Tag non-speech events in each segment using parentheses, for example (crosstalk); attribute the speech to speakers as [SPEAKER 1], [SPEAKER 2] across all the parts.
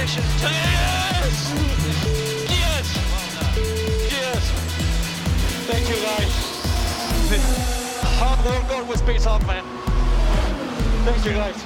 [SPEAKER 1] position. Yes! Yes! Yes! Thank you, guys. Hard work always pays off, man. Thank you, guys.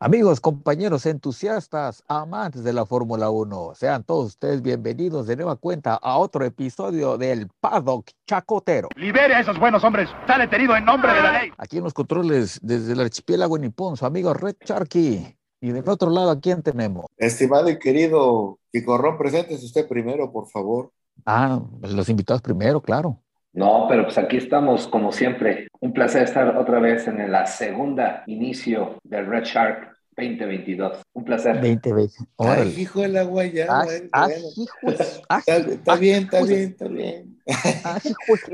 [SPEAKER 2] Amigos, compañeros, entusiastas, amantes de la Fórmula 1, sean todos ustedes bienvenidos de nueva cuenta a otro episodio del Paddock Chacotero.
[SPEAKER 3] Libere a esos buenos hombres. Está detenido en nombre de la ley.
[SPEAKER 2] Aquí en los controles, desde el archipiélago nipón, su amigo Red Sharky. Y del otro lado, ¿a quién tenemos?
[SPEAKER 4] Estimado y querido Picorrón, preséntese usted primero, por favor.
[SPEAKER 2] Ah, los invitados primero, claro.
[SPEAKER 5] No, pero pues aquí estamos como siempre. Un placer estar otra vez en la segunda inicio del Red Shark 2022. Un placer.
[SPEAKER 2] 20 veces.
[SPEAKER 4] Ay,
[SPEAKER 2] Órale.
[SPEAKER 4] hijo de la guaya.
[SPEAKER 2] Ah,
[SPEAKER 4] bueno,
[SPEAKER 2] ah,
[SPEAKER 4] bueno.
[SPEAKER 2] hijos, ah,
[SPEAKER 4] Está, está bien, está bien, está bien.
[SPEAKER 2] Ah,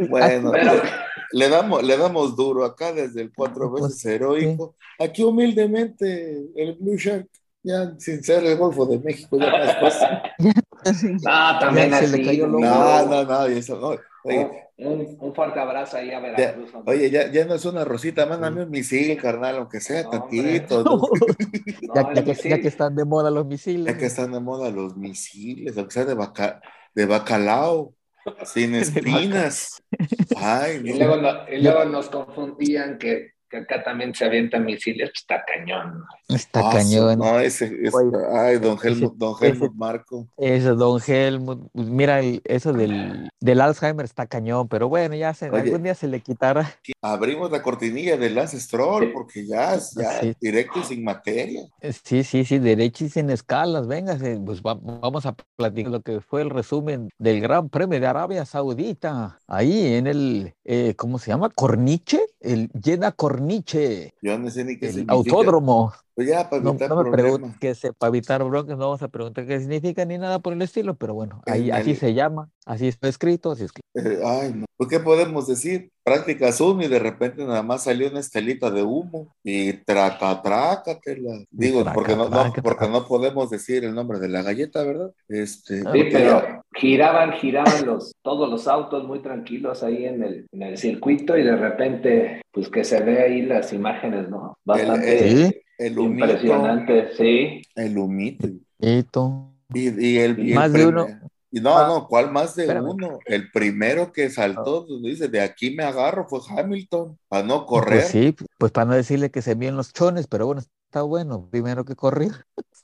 [SPEAKER 4] Bueno,
[SPEAKER 5] Pero-
[SPEAKER 4] le damos, le damos duro acá desde el cuatro
[SPEAKER 2] Pues,
[SPEAKER 4] veces heroico. Aquí humildemente el Blue Shark, ya sin ser el Golfo de México, ya más fácil. (laughs)
[SPEAKER 5] No, también
[SPEAKER 2] Ya se
[SPEAKER 5] así.
[SPEAKER 2] le cayó el
[SPEAKER 5] no.
[SPEAKER 4] No, no, eso no. Oye,
[SPEAKER 5] Un, un fuerte abrazo ahí a
[SPEAKER 4] ya,
[SPEAKER 5] Veracruz. hombre.
[SPEAKER 4] oye, ya, ya no es una rosita, mándame un misil, carnal, aunque sea
[SPEAKER 5] No,
[SPEAKER 4] tantito. ¿no? (laughs) (laughs)
[SPEAKER 5] No,
[SPEAKER 2] ya, ya que, ya que están de moda los misiles.
[SPEAKER 4] Ya que están de moda los misiles, aunque sea de, baca- de bacalao, sin (laughs) espinas. Ay,
[SPEAKER 5] Y
[SPEAKER 4] no.
[SPEAKER 5] luego, no- y luego nos confundían que, que acá también se avientan misiles. Pues está cañón.
[SPEAKER 2] Está
[SPEAKER 4] Ah,
[SPEAKER 2] cañón.
[SPEAKER 4] No, ese, ese-
[SPEAKER 2] Oye,
[SPEAKER 4] ay, don Helmut, don
[SPEAKER 2] ese-
[SPEAKER 4] Helmut Marco.
[SPEAKER 2] Eso, don Helmut. pues Mira, el- eso del, del Alzheimer está cañón, pero bueno, ya se,
[SPEAKER 4] Oye.
[SPEAKER 2] algún día se le quitará.
[SPEAKER 4] Abrimos la cortinilla de Lance Stroll porque ya, ya
[SPEAKER 2] Sí.
[SPEAKER 4] directo y sin materia.
[SPEAKER 2] Eh, Sí, sí, sí, derecho y sin escalas. Venga, pues va- vamos a platicar lo que fue el resumen del Gran Premio de Arabia Saudita. Ahí en el, eh, ¿cómo se llama? Corniche, el Jeddah Corniche,
[SPEAKER 4] Yo no sé ni qué
[SPEAKER 2] el
[SPEAKER 4] significa.
[SPEAKER 2] autódromo.
[SPEAKER 4] Pues ya, para
[SPEAKER 2] No,
[SPEAKER 4] evitar
[SPEAKER 2] no me preguntes
[SPEAKER 4] problemas.
[SPEAKER 2] qué se, para evitar broncas, no vamos a preguntar qué significa ni nada por el estilo, pero bueno, ahí así
[SPEAKER 4] el-
[SPEAKER 2] se llama, así está escrito, así es que.
[SPEAKER 4] Eh, ay, no. Pues, ¿qué podemos decir? Práctica Zoom y de repente nada más salió una estelita de humo y traca, traca, que la... Digo,
[SPEAKER 2] traca,
[SPEAKER 4] porque no, no- porque
[SPEAKER 2] traca.
[SPEAKER 4] no podemos decir el nombre de la galleta, ¿verdad? Este,
[SPEAKER 5] Sí,
[SPEAKER 4] porque
[SPEAKER 5] pero giraban, giraban los, todos los autos muy tranquilos ahí en el, en el circuito y de repente, pues que se ve ahí las imágenes, ¿no? Bastante
[SPEAKER 2] Sí.
[SPEAKER 4] El humito,
[SPEAKER 5] impresionante, sí.
[SPEAKER 4] el humito.
[SPEAKER 2] Hito.
[SPEAKER 4] Y, y el, y el
[SPEAKER 2] Más de uno.
[SPEAKER 4] Y no,
[SPEAKER 2] Ah,
[SPEAKER 4] no, ¿cuál más de
[SPEAKER 2] espérame.
[SPEAKER 4] uno? El primero que saltó, pues, dice, de aquí me agarro, fue Hamilton, para no
[SPEAKER 2] Pues
[SPEAKER 4] correr.
[SPEAKER 2] sí, pues para no decirle que se bien los chones, pero bueno, está bueno, primero que correr.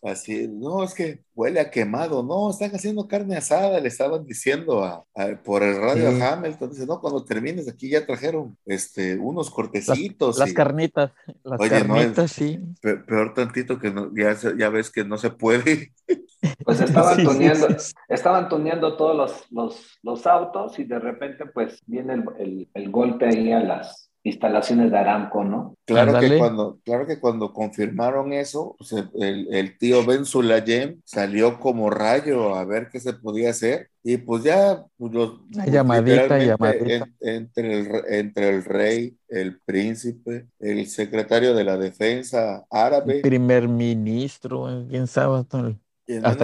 [SPEAKER 4] Así, no, es que huele a quemado, no, están haciendo carne asada, le estaban diciendo a, a- por el radio
[SPEAKER 2] Sí.
[SPEAKER 4] a Hamilton, dice, no, cuando termines aquí ya trajeron este, unos cortecitos.
[SPEAKER 2] Las
[SPEAKER 4] y
[SPEAKER 2] carnitas, las
[SPEAKER 4] Oye, no,
[SPEAKER 2] carnitas, sí.
[SPEAKER 4] pe- peor tantito que no- ya, ya ves que no se puede. (laughs)
[SPEAKER 5] Pues estaban
[SPEAKER 2] Sí, (laughs) sí,
[SPEAKER 5] tuneando,
[SPEAKER 2] sí.
[SPEAKER 5] estaban tuneando todos los, los, los autos y de repente pues viene el, el, el golpe ahí a las instalaciones de Aramco, ¿no?
[SPEAKER 4] Claro que cuando, claro que cuando confirmaron eso, pues, el, el- tío Ben Sulayem salió como rayo a ver qué se podía hacer. Y pues ya, pues, los,
[SPEAKER 2] Una
[SPEAKER 4] pues,
[SPEAKER 2] llamadita, llamadita.
[SPEAKER 4] en- entre, el, re- entre el rey, el príncipe, el secretario de la defensa árabe,
[SPEAKER 2] El primer ministro, eh, quién sabe hasta,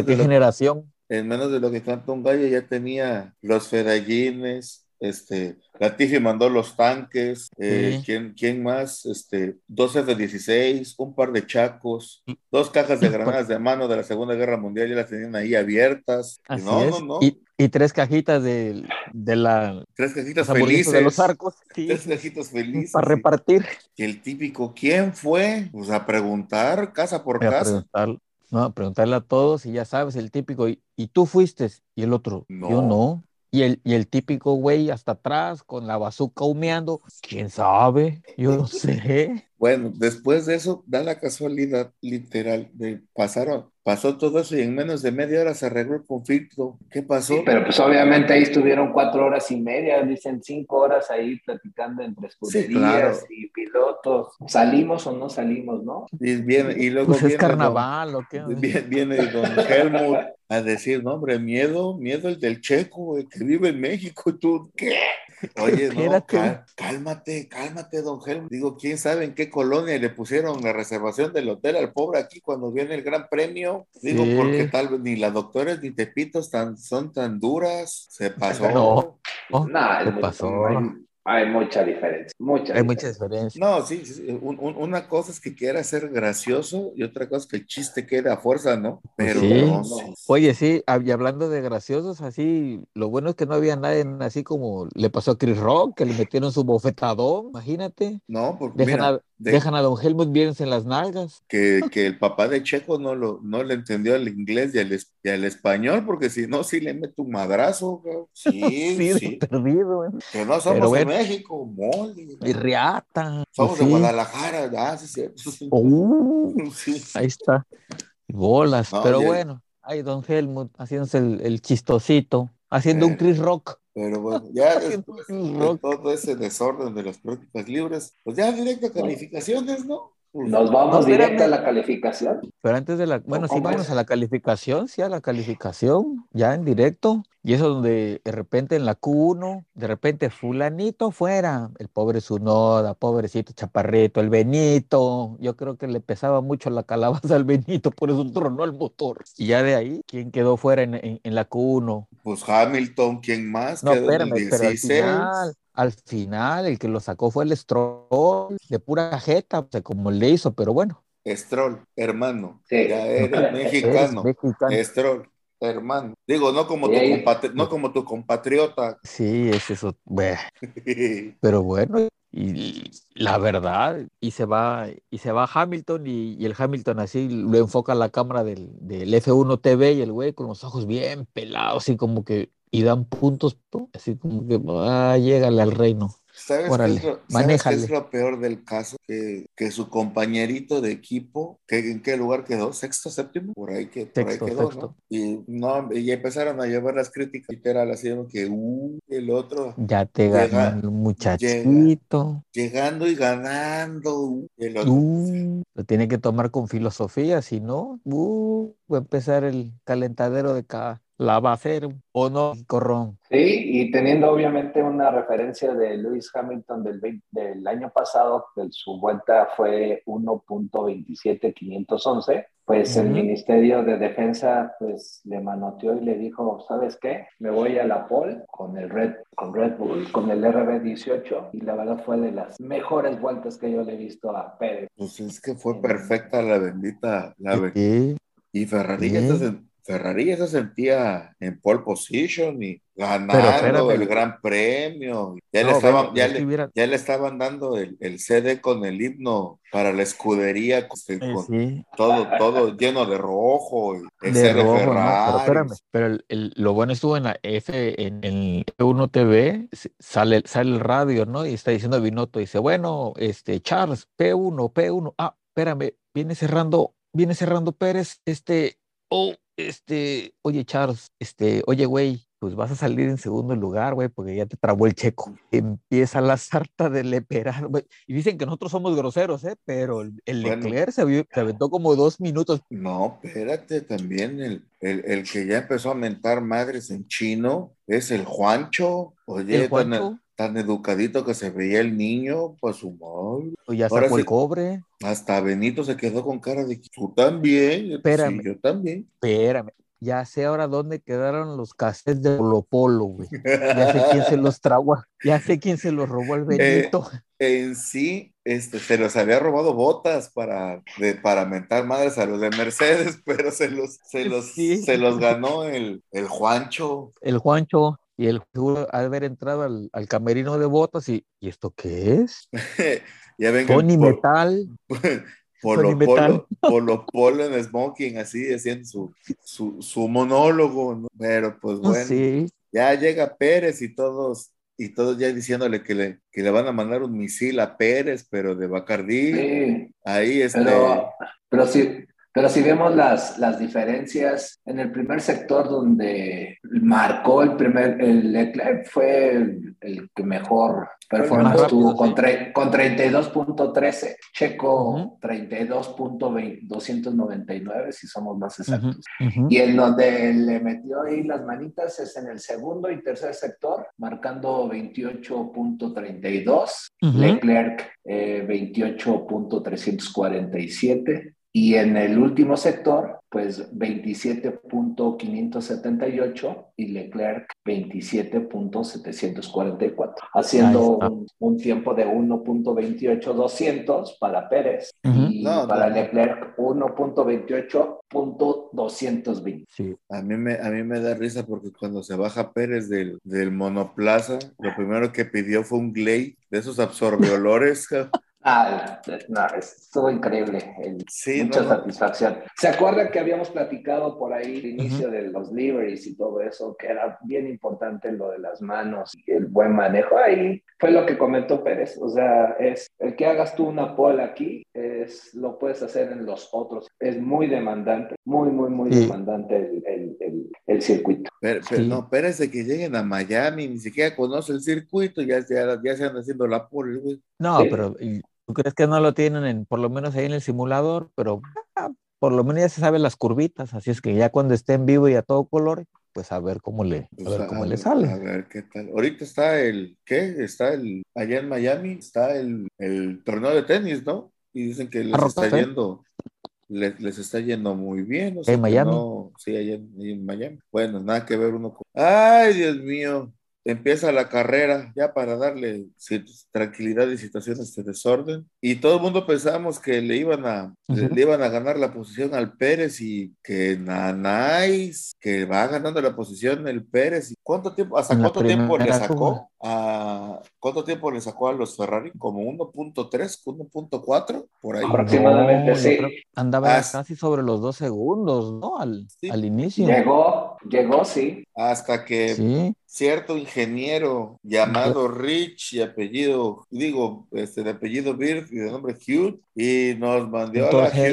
[SPEAKER 2] qué
[SPEAKER 4] lo-
[SPEAKER 2] generación.
[SPEAKER 4] en menos de lo que canta un gallo, ya tenía los fedallines, este, Latifi mandó los tanques, eh,
[SPEAKER 2] Sí.
[SPEAKER 4] ¿quién, quién más? Este, dos F-16, un par de chacos, dos cajas de granadas de mano de la Segunda Guerra Mundial, ya las tenían ahí abiertas.
[SPEAKER 2] Así
[SPEAKER 4] no,
[SPEAKER 2] es.
[SPEAKER 4] no, no,
[SPEAKER 2] Y, y tres cajitas de, de la
[SPEAKER 4] tres cajitas
[SPEAKER 2] los hamburguesas
[SPEAKER 4] felices.
[SPEAKER 2] de los arcos, sí,
[SPEAKER 4] Tres cajitas felices.
[SPEAKER 2] para repartir.
[SPEAKER 4] Y el típico, ¿quién fue? Pues a preguntar, casa por
[SPEAKER 2] a
[SPEAKER 4] casa.
[SPEAKER 2] preguntar, no, a preguntarle a todos y ya sabes, el típico, ¿y, y tú fuiste? Y el otro, yo
[SPEAKER 4] No.
[SPEAKER 2] Y el, y el típico güey hasta atrás con la bazuca humeando, ¿quién sabe? Yo no sé. (laughs)
[SPEAKER 4] Bueno, después de eso, da la casualidad literal de pasaron, pasó todo eso y en menos de media hora se arregló el conflicto. ¿Qué pasó?
[SPEAKER 5] Sí, pero pues obviamente ahí estuvieron cuatro horas y media, dicen cinco horas ahí platicando entre escuderías
[SPEAKER 4] claro.
[SPEAKER 5] y pilotos. ¿Salimos o no salimos, no?
[SPEAKER 4] Y, viene, y luego
[SPEAKER 2] Pues es
[SPEAKER 4] viene don-
[SPEAKER 2] carnaval, ¿o qué? (laughs)
[SPEAKER 4] viene, viene don Helmut a decir, no, hombre, miedo, miedo el del checo, güey, que vive en México. Y tú, ¿qué? Oye, no, cálmate, cálmate, don Helmut. Digo, ¿quién sabe en qué colonia le pusieron la reservación del hotel al pobre aquí cuando viene el gran premio? Digo,
[SPEAKER 2] Sí.
[SPEAKER 4] porque tal vez ni las doctoras ni Tepitos tan, son tan duras. Se pasó.
[SPEAKER 2] No. Oh,
[SPEAKER 5] Nah,
[SPEAKER 2] ¿qué
[SPEAKER 5] es muy-
[SPEAKER 2] pasó?
[SPEAKER 5] muy- Hay mucha diferencia. Mucha
[SPEAKER 2] Hay
[SPEAKER 5] diferencia.
[SPEAKER 2] mucha diferencia.
[SPEAKER 4] No, sí, sí, un- un- una cosa es que quiera ser gracioso y otra cosa es que el chiste quede a fuerza, ¿no? Pero
[SPEAKER 2] Sí.
[SPEAKER 4] no.
[SPEAKER 2] Oye, sí, y hablando de graciosos, así, lo bueno es que no había nadie así como le pasó a Chris Rock, que le metieron su bofetadón, imagínate.
[SPEAKER 4] No, porque
[SPEAKER 2] Dejan,
[SPEAKER 4] mira,
[SPEAKER 2] a,
[SPEAKER 4] de-
[SPEAKER 2] dejan a Don Helmut Viens en las nalgas.
[SPEAKER 4] que, que el papá de Checo no, lo, no le entendió al inglés y al, es- y al español, porque si no, sí le mete un madrazo. (laughs) Sí,
[SPEAKER 2] Sí, perdido, ¿eh?
[SPEAKER 4] Que no somos
[SPEAKER 2] Pero bueno.
[SPEAKER 4] México, mole.
[SPEAKER 2] Y riata.
[SPEAKER 4] Somos
[SPEAKER 2] y
[SPEAKER 4] de
[SPEAKER 2] sí.
[SPEAKER 4] Guadalajara, sí, sí.
[SPEAKER 2] Uh, (laughs)
[SPEAKER 4] Sí.
[SPEAKER 2] ahí está. Bolas.
[SPEAKER 4] No,
[SPEAKER 2] Pero bueno, ahí Don Helmut haciéndose el, el chistosito, haciendo un
[SPEAKER 4] Eh.
[SPEAKER 2] Chris Rock.
[SPEAKER 4] Pero bueno, (laughs) ya después de todo ese desorden de las prácticas libres, pues ya directo a calificaciones, ¿no?
[SPEAKER 5] Nos vamos
[SPEAKER 2] No,
[SPEAKER 5] directo a la calificación.
[SPEAKER 2] Pero antes de la, bueno, sí,
[SPEAKER 5] ¿cómo
[SPEAKER 2] vámonos
[SPEAKER 5] es?
[SPEAKER 2] a la calificación, sí, a la calificación, ya en directo. Y eso donde de repente en la Q1, de repente fulanito fuera, el pobre Zunoda, pobrecito Chaparrito, el Benito, yo creo que le pesaba mucho la calabaza al Benito, por eso tronó el motor. Y ya de ahí, ¿quién quedó fuera en, en- en la Q1?
[SPEAKER 4] pues Hamilton, ¿quién más?
[SPEAKER 2] No,
[SPEAKER 4] Quedó en el
[SPEAKER 2] espérame, pero al
[SPEAKER 4] 16.
[SPEAKER 2] final, al final, el que lo sacó fue el Stroll, de pura cajeta, o sea, como le hizo, pero bueno,
[SPEAKER 4] Stroll, hermano.
[SPEAKER 5] Sí.
[SPEAKER 4] Ya eres
[SPEAKER 2] eres
[SPEAKER 4] mexicano. Stroll, hermano. Digo, no como,
[SPEAKER 5] Y
[SPEAKER 4] tu, compatri- no como tu compatriota.
[SPEAKER 2] Sí, es eso. (laughs) Pero bueno, y la verdad, y se va, y se va Hamilton, y, y el Hamilton así lo enfoca la cámara del, del F1 TV y el güey con los ojos bien pelados, así como que, y dan puntos, así como que, ah, llégale al reino.
[SPEAKER 4] ¿Sabes,
[SPEAKER 2] Órale,
[SPEAKER 4] qué es, lo, ¿sabes qué es lo peor del caso? Que, que su compañerito de equipo, que, ¿en qué lugar quedó? ¿Sexto, séptimo? Por ahí, que, por
[SPEAKER 2] Sexto,
[SPEAKER 4] ahí quedó. ¿no? Y, no, y empezaron a llevar las críticas literal, así que, uh, el otro
[SPEAKER 2] Ya te
[SPEAKER 4] Llega-
[SPEAKER 2] ganó el muchachito.
[SPEAKER 4] llegando y ganando, uh, el otro,
[SPEAKER 2] Uh, lo tiene que tomar con filosofía, si no, uh, va a empezar el calentadero de cada lavacero, ¿o no, Corrón?
[SPEAKER 5] Sí, y teniendo obviamente una referencia de Lewis Hamilton del, 20 del año pasado, que su vuelta fue 1.27511, pues el
[SPEAKER 2] Ujú.
[SPEAKER 5] Ministerio de Defensa pues le manoteó y le dijo, ¿sabes qué? Me voy a la pole con el Red, con Red Bull, con el RB18 y la verdad fue de las mejores vueltas que yo le he visto a Pérez.
[SPEAKER 4] Pues es que fue perfecta la bendita, la be-
[SPEAKER 2] Sí,
[SPEAKER 4] y Ferrari
[SPEAKER 2] Sí.
[SPEAKER 4] Ferrari ya se sentía en pole position y ganando el gran premio. Ya, le, estaban,
[SPEAKER 2] bueno,
[SPEAKER 4] ya, le,
[SPEAKER 2] hubiera-
[SPEAKER 4] ya le estaban dando el, el CD con el himno para la escudería, con,
[SPEAKER 2] eh,
[SPEAKER 4] con
[SPEAKER 2] sí.
[SPEAKER 4] todo, todo lleno de rojo. Y
[SPEAKER 2] de rojo, ¿no? Pero
[SPEAKER 4] Ferrari.
[SPEAKER 2] espérame, pero el, el- lo bueno estuvo en la F, en el F1 TV, sale, sale el radio, ¿no? Y está diciendo Binotto, dice, bueno, este, Charles, P1, P1, ah, espérame, viene cerrando, viene cerrando Pérez, este, oh, este, oye, Charles, este, oye, güey, pues vas a salir en segundo lugar, güey, porque ya te trabó el checo. Empieza la sarta de Leperar, güey. Y dicen que nosotros somos groseros, ¿eh? Pero el, el
[SPEAKER 4] Bueno.
[SPEAKER 2] Leclerc se, vio- se aventó como dos minutos
[SPEAKER 4] No, espérate, también el, el, el que ya empezó a mentar madres en chino es el Juancho. Oye,
[SPEAKER 2] ¿El Juancho?
[SPEAKER 4] Tan educadito que se veía el niño, pues su madre.
[SPEAKER 2] ya
[SPEAKER 4] Ahora
[SPEAKER 2] sacó el
[SPEAKER 4] sí.
[SPEAKER 2] cobre.
[SPEAKER 4] Hasta Benito se quedó con cara de tú también.
[SPEAKER 2] Espérame.
[SPEAKER 4] Sí, yo también.
[SPEAKER 2] Espérame, ya sé ahora dónde quedaron los cassettes de Polo Polo, güey. Ya sé quién se los tragó, ya sé quién se los robó el (laughs) Benito.
[SPEAKER 4] En sí, este, se los había robado botas para, de, para mentar madres a los de Mercedes, (laughs) pero se los, se los,
[SPEAKER 2] Sí.
[SPEAKER 4] se los ganó el, el Juancho.
[SPEAKER 2] El Juancho y el seguro al haber entrado al, al camerino de botas y, ¿y esto qué es? (laughs)
[SPEAKER 4] ya venga el
[SPEAKER 2] Tony
[SPEAKER 4] po-
[SPEAKER 2] Metal. (laughs)
[SPEAKER 4] Polo,
[SPEAKER 2] Tony Metal. (laughs)
[SPEAKER 4] polo, polo, polo en smoking, así haciendo su, su, su monólogo, ¿no? Pero pues bueno,
[SPEAKER 2] Sí,
[SPEAKER 4] ya llega Pérez y todos, y todos ya diciéndole que le, que le van a mandar un misil a Pérez, pero de Bacardí.
[SPEAKER 5] Sí,
[SPEAKER 4] Ahí este.
[SPEAKER 5] pero, pero sí, Pero si vemos las, las diferencias en el primer sector donde marcó el primer, el Leclerc fue el, el que mejor performance
[SPEAKER 2] rápido,
[SPEAKER 5] tuvo con, tre- con 32.13, Checo
[SPEAKER 2] Ujú.
[SPEAKER 5] 32.299 si somos más exactos.
[SPEAKER 2] Ujú, ujú.
[SPEAKER 5] Y en donde le metió ahí las manitas es en el segundo y tercer sector, marcando 28.32,
[SPEAKER 2] Ujú.
[SPEAKER 5] Leclerc eh, 28.347 Y en el último sector, pues 27.578 y Leclerc 27.744, haciendo un, un, tiempo de 1.28200 para Pérez uh -huh. y no, para no. Leclerc 1.28.220.
[SPEAKER 2] Sí.
[SPEAKER 4] A mí, me, a mí me da risa porque cuando se baja Pérez del, del monoplaza, lo primero que pidió fue un Glade de esos absorbeolores. (laughs)
[SPEAKER 5] Ah, no, estuvo increíble. El,
[SPEAKER 4] sí,
[SPEAKER 5] mucha
[SPEAKER 4] no,
[SPEAKER 5] satisfacción. ¿Se acuerdan que habíamos platicado por ahí el inicio uh -huh. de los liveries y todo eso? Que era bien importante lo de las manos y el buen manejo. Ahí fue lo que comentó Pérez. O sea, es el que hagas tú una pole aquí, es, lo puedes hacer en los otros. Es muy demandante, muy, muy, muy sí. demandante el, el, el, el circuito.
[SPEAKER 4] Pero, pero sí. no, Pérez de que lleguen a Miami, ni siquiera conoce el circuito, ya, ya, ya se andan haciendo la pole, güey.
[SPEAKER 2] No, sí. pero ¿Tú crees que no lo tienen, en, por lo menos ahí en el simulador? Pero ah, por lo menos ya se saben las curvitas, así es que ya cuando esté en vivo y a todo color, pues a ver cómo le,
[SPEAKER 4] pues
[SPEAKER 2] a ver
[SPEAKER 4] a,
[SPEAKER 2] cómo le sale.
[SPEAKER 4] A ver qué tal. Ahorita está el, ¿qué? Está el, allá en Miami, está el, el torneo de tenis, ¿no? Y dicen que les está yendo, les, les, está yendo muy bien. O sea,
[SPEAKER 2] ¿En Miami?
[SPEAKER 4] No, sí, allá en, en Miami. Bueno, nada que ver uno con... ¡Ay, Dios mío! Empieza la carrera ya para darle tranquilidad y situaciones de desorden. Y todo el mundo pensábamos que le iban a uh -huh. le, iban a ganar la posición al Pérez y que Nanais que va ganando la posición el Pérez. Cuánto tiempo hasta cuánto tiempo le sacó a cuánto tiempo le sacó a los Ferrari como 1.3 1.4 por ahí.
[SPEAKER 5] Aproximadamente no, sí.
[SPEAKER 2] andaba hasta, casi sobre los dos segundos no al,
[SPEAKER 4] sí.
[SPEAKER 2] al inicio.
[SPEAKER 5] Llegó llegó sí.
[SPEAKER 4] Hasta que
[SPEAKER 2] sí
[SPEAKER 4] cierto ingeniero llamado Rich y apellido, digo, este, de apellido Bird y de nombre Hugh, y nos mandó a la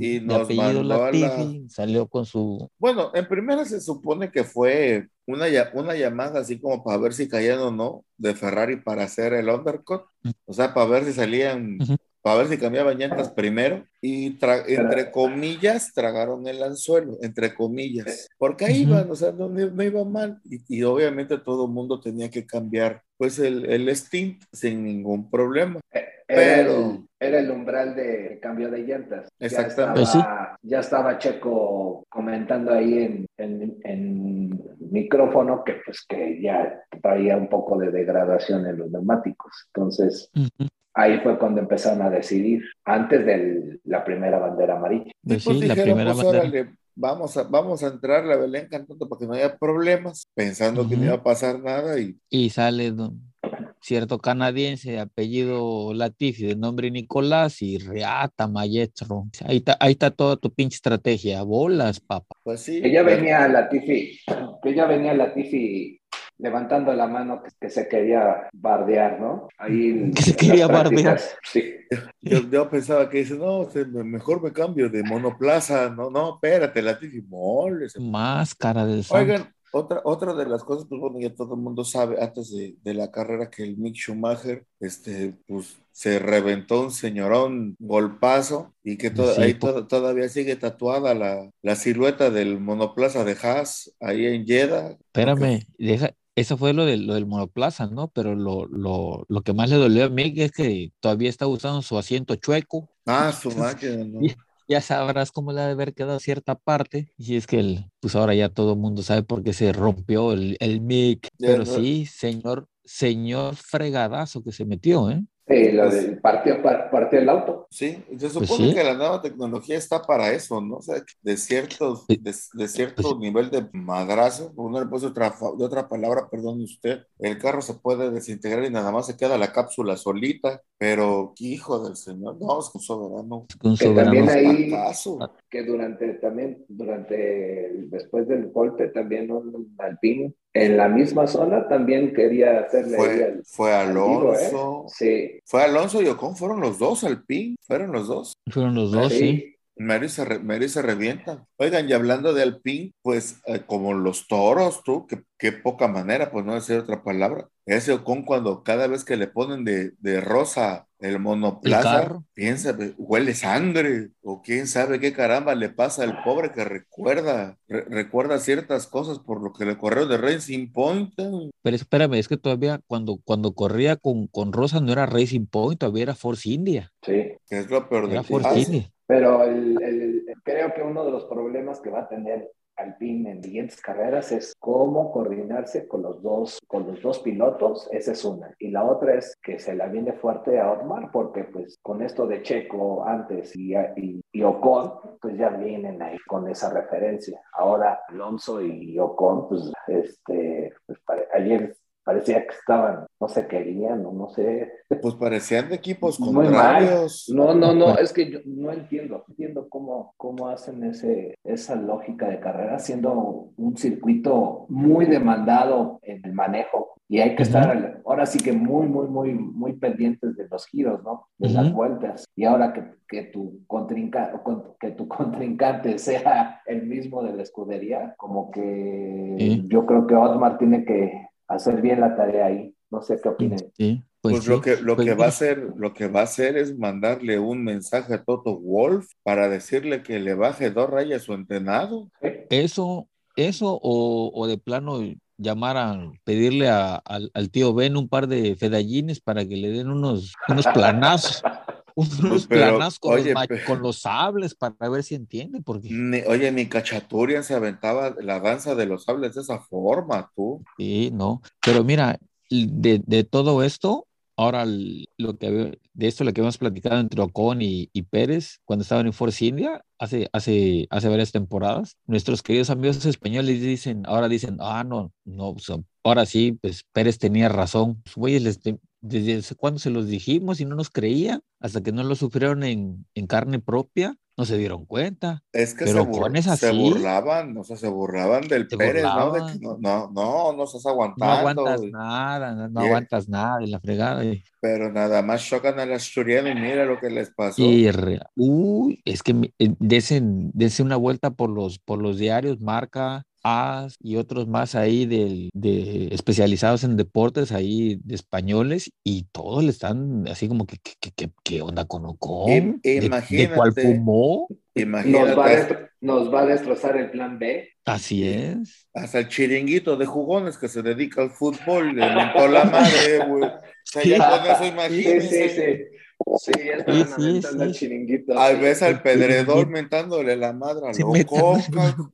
[SPEAKER 2] y nos mandó a la... salió con su...
[SPEAKER 4] Bueno, en primera se supone que fue una, una llamada así como para ver si caían o no de Ferrari para hacer el undercut, o sea, para ver si salían... Uh -huh para ver si cambiaban llantas primero y entre comillas tragaron el anzuelo, entre comillas, porque ahí uh -huh. iban, o sea, no, no iban mal y, y, obviamente todo el mundo tenía que cambiar pues el, el stint sin ningún problema.
[SPEAKER 5] Pero el, era el umbral de cambio de llantas.
[SPEAKER 4] Exactamente.
[SPEAKER 5] Ya estaba, ya estaba Checo comentando ahí en, en, en, micrófono que pues que ya traía un poco de degradación en los neumáticos. Entonces, uh -huh ahí fue cuando empezaron a decidir, antes de la primera bandera amarilla.
[SPEAKER 2] Pues sí, la primera
[SPEAKER 4] pues,
[SPEAKER 2] bandera.
[SPEAKER 4] Órale, vamos, a, vamos a entrar la Belén cantando para que no haya problemas, pensando uh -huh. que no iba a pasar nada. Y,
[SPEAKER 2] y sale don, cierto canadiense, apellido Latifi, de nombre Nicolás, y reata maestro. Ahí está, ahí está toda tu pinche estrategia, bolas, papá.
[SPEAKER 4] Pues sí.
[SPEAKER 5] Que ya venía Latifi, que ya venía Latifi levantando la mano que, que, se quería bardear, ¿no? Ahí
[SPEAKER 2] que se quería bardear.
[SPEAKER 5] Sí.
[SPEAKER 4] Yo, yo, pensaba que dice, no, mejor me cambio de monoplaza, no, no, espérate, la moles.
[SPEAKER 2] Máscara del
[SPEAKER 4] Oigan, otra, otra de las cosas, pues bueno, ya todo el mundo sabe antes de, de, la carrera que el Mick Schumacher, este, pues se reventó un señorón golpazo y que to sí, ahí to todavía sigue tatuada la, la, silueta del monoplaza de Haas ahí en Jeddah.
[SPEAKER 2] Espérame, deja, eso fue lo, de, lo del monoplaza, ¿no? Pero lo, lo, lo, que más le dolió a Mick es que todavía está usando su asiento chueco.
[SPEAKER 4] Ah, (laughs) su máquina, ¿no?
[SPEAKER 2] ya sabrás cómo le ha de haber quedado cierta parte. Y es que, el, pues ahora ya todo el mundo sabe por qué se rompió el, el mic. Pero sí, señor, señor fregadazo que se metió, ¿eh?
[SPEAKER 5] Sí, lo de partió, partió el auto.
[SPEAKER 4] Sí, se supone pues sí. que la nueva tecnología está para eso, ¿no? O sea, de, ciertos, de, de cierto pues, nivel de madrazo, uno le puso otra, de otra palabra, perdón usted, el carro se puede desintegrar y nada más se queda la cápsula solita, pero hijo del señor, no, es un soberano.
[SPEAKER 5] Un que también ahí, que durante, también, durante, después del golpe, también un Alpine en la misma zona también quería hacerle
[SPEAKER 4] fue, fue Alonso
[SPEAKER 5] al ¿eh? sí
[SPEAKER 4] fue Alonso y Ocon fueron los dos al pin fueron los dos
[SPEAKER 2] fueron los dos sí, sí.
[SPEAKER 4] Mary se, Mary se revienta. Oigan, y hablando de Alpine, pues eh, como los toros, tú, que qué poca manera, pues no decir otra palabra. Ese Ocon cuando cada vez que le ponen de, de rosa el monoplaza, piensa, huele sangre, o quién sabe qué caramba le pasa al pobre que recuerda, re- recuerda ciertas cosas por lo que le corrió de Racing Point.
[SPEAKER 2] Pero espérame, es que todavía cuando, cuando corría con, con Rosa no era Racing Point, todavía era Force India.
[SPEAKER 5] Sí,
[SPEAKER 4] que es lo peor
[SPEAKER 2] Era
[SPEAKER 4] del
[SPEAKER 2] Force. India.
[SPEAKER 5] pero el- el- creo que uno de los problemas que va a tener Alpine en siguientes carreras es cómo coordinarse con los dos, con los dos pilotos, esa es una. Y la otra es que se la viene fuerte a Otmar, porque pues con esto de Checo antes y, y, y Ocon, pues ya vienen ahí con esa referencia. Ahora Alonso y Ocon, pues este, pues, pare- ayer parecía que estaban, no se querían, o no sé,
[SPEAKER 4] Pues parecían de equipos contrarios.
[SPEAKER 5] No, no, no, es que yo no entiendo, no entiendo cómo, cómo hacen ese, esa lógica de carrera siendo un circuito muy demandado en el manejo y hay que
[SPEAKER 2] Ujú.
[SPEAKER 5] estar ahora sí que muy, muy, muy, muy pendientes de los giros, ¿no? De las
[SPEAKER 2] Ujú.
[SPEAKER 5] vueltas. Y ahora que, que, tu contrinca, con- que tu contrincante (laughs) sea el mismo de la escudería, como que yo creo que Otmar tiene que hacer bien la tarea ahí. No sé qué opinen.
[SPEAKER 2] Sí,
[SPEAKER 4] Pues,
[SPEAKER 2] pues,
[SPEAKER 4] lo que, lo
[SPEAKER 2] Pues
[SPEAKER 4] que va a hacer, lo que va a hacer es mandarle un mensaje a Toto Wolf para decirle que le baje dos rayas a su entrenado.
[SPEAKER 2] Eso, eso o, o de plano llamar a pedirle a- al, al tío Ben un par de fedallines para que le den unos, unos planazos, (laughs) (laughs) unos
[SPEAKER 4] pero,
[SPEAKER 2] planazos con,
[SPEAKER 4] oye,
[SPEAKER 2] los, ma-
[SPEAKER 4] pe-
[SPEAKER 2] con los sables para ver si entiende, porque
[SPEAKER 4] Ni- oye, ni Cachaturian se aventaba la danza de los sables de esa forma, tú.
[SPEAKER 2] sí, no. Pero mira, de, de todo esto, ahora lo que de esto lo que hemos platicado entre Ocon y, y Pérez cuando estaban en Force India hace, hace, hace varias temporadas, nuestros queridos amigos españoles dicen, ahora dicen, ah, no, no, pues, ahora sí, pues Pérez tenía razón. Pues, güeyes, les desde hace cuándo se los dijimos y no nos creían, hasta que no lo sufrieron en, en carne propia, no se dieron cuenta.
[SPEAKER 4] Es que
[SPEAKER 2] Pero
[SPEAKER 4] se, bur-
[SPEAKER 2] es
[SPEAKER 4] se
[SPEAKER 2] así.
[SPEAKER 4] burlaban, o sea, se burlaban del
[SPEAKER 2] Se
[SPEAKER 4] Pérez, ¿no? De
[SPEAKER 2] burlaban.
[SPEAKER 4] que no, no, no, no estás
[SPEAKER 2] No
[SPEAKER 4] aguantando.
[SPEAKER 2] aguantas nada, no, aguantas nada en la fregada. y-
[SPEAKER 4] Pero nada más chocan al asturiano y mira lo que les pasó.
[SPEAKER 2] Y re- uy, es que eh, desen, dense una vuelta por los, por los diarios, Marca, AS y otros más ahí del, de, especializados en deportes ahí de españoles y todos le están así como que, que, que- que- ¿qué onda con Ocon? ¿De, de cuál fumó?
[SPEAKER 4] Imagínate,
[SPEAKER 5] Nos va, a nos va a destrozar el plan B.
[SPEAKER 2] Así es.
[SPEAKER 4] hasta el chiringuito de jugones que se dedica al fútbol, le mentó la madre, güey. O sea, ya con (laughs) eso
[SPEAKER 5] Sí,
[SPEAKER 4] imagínense.
[SPEAKER 5] sí, sí. Sí, ya estaban
[SPEAKER 2] Sí, sí, sí.
[SPEAKER 5] chiringuito.
[SPEAKER 4] Al
[SPEAKER 5] sí.
[SPEAKER 4] vez al pedredor mentándole la madre a
[SPEAKER 2] Sí, loco,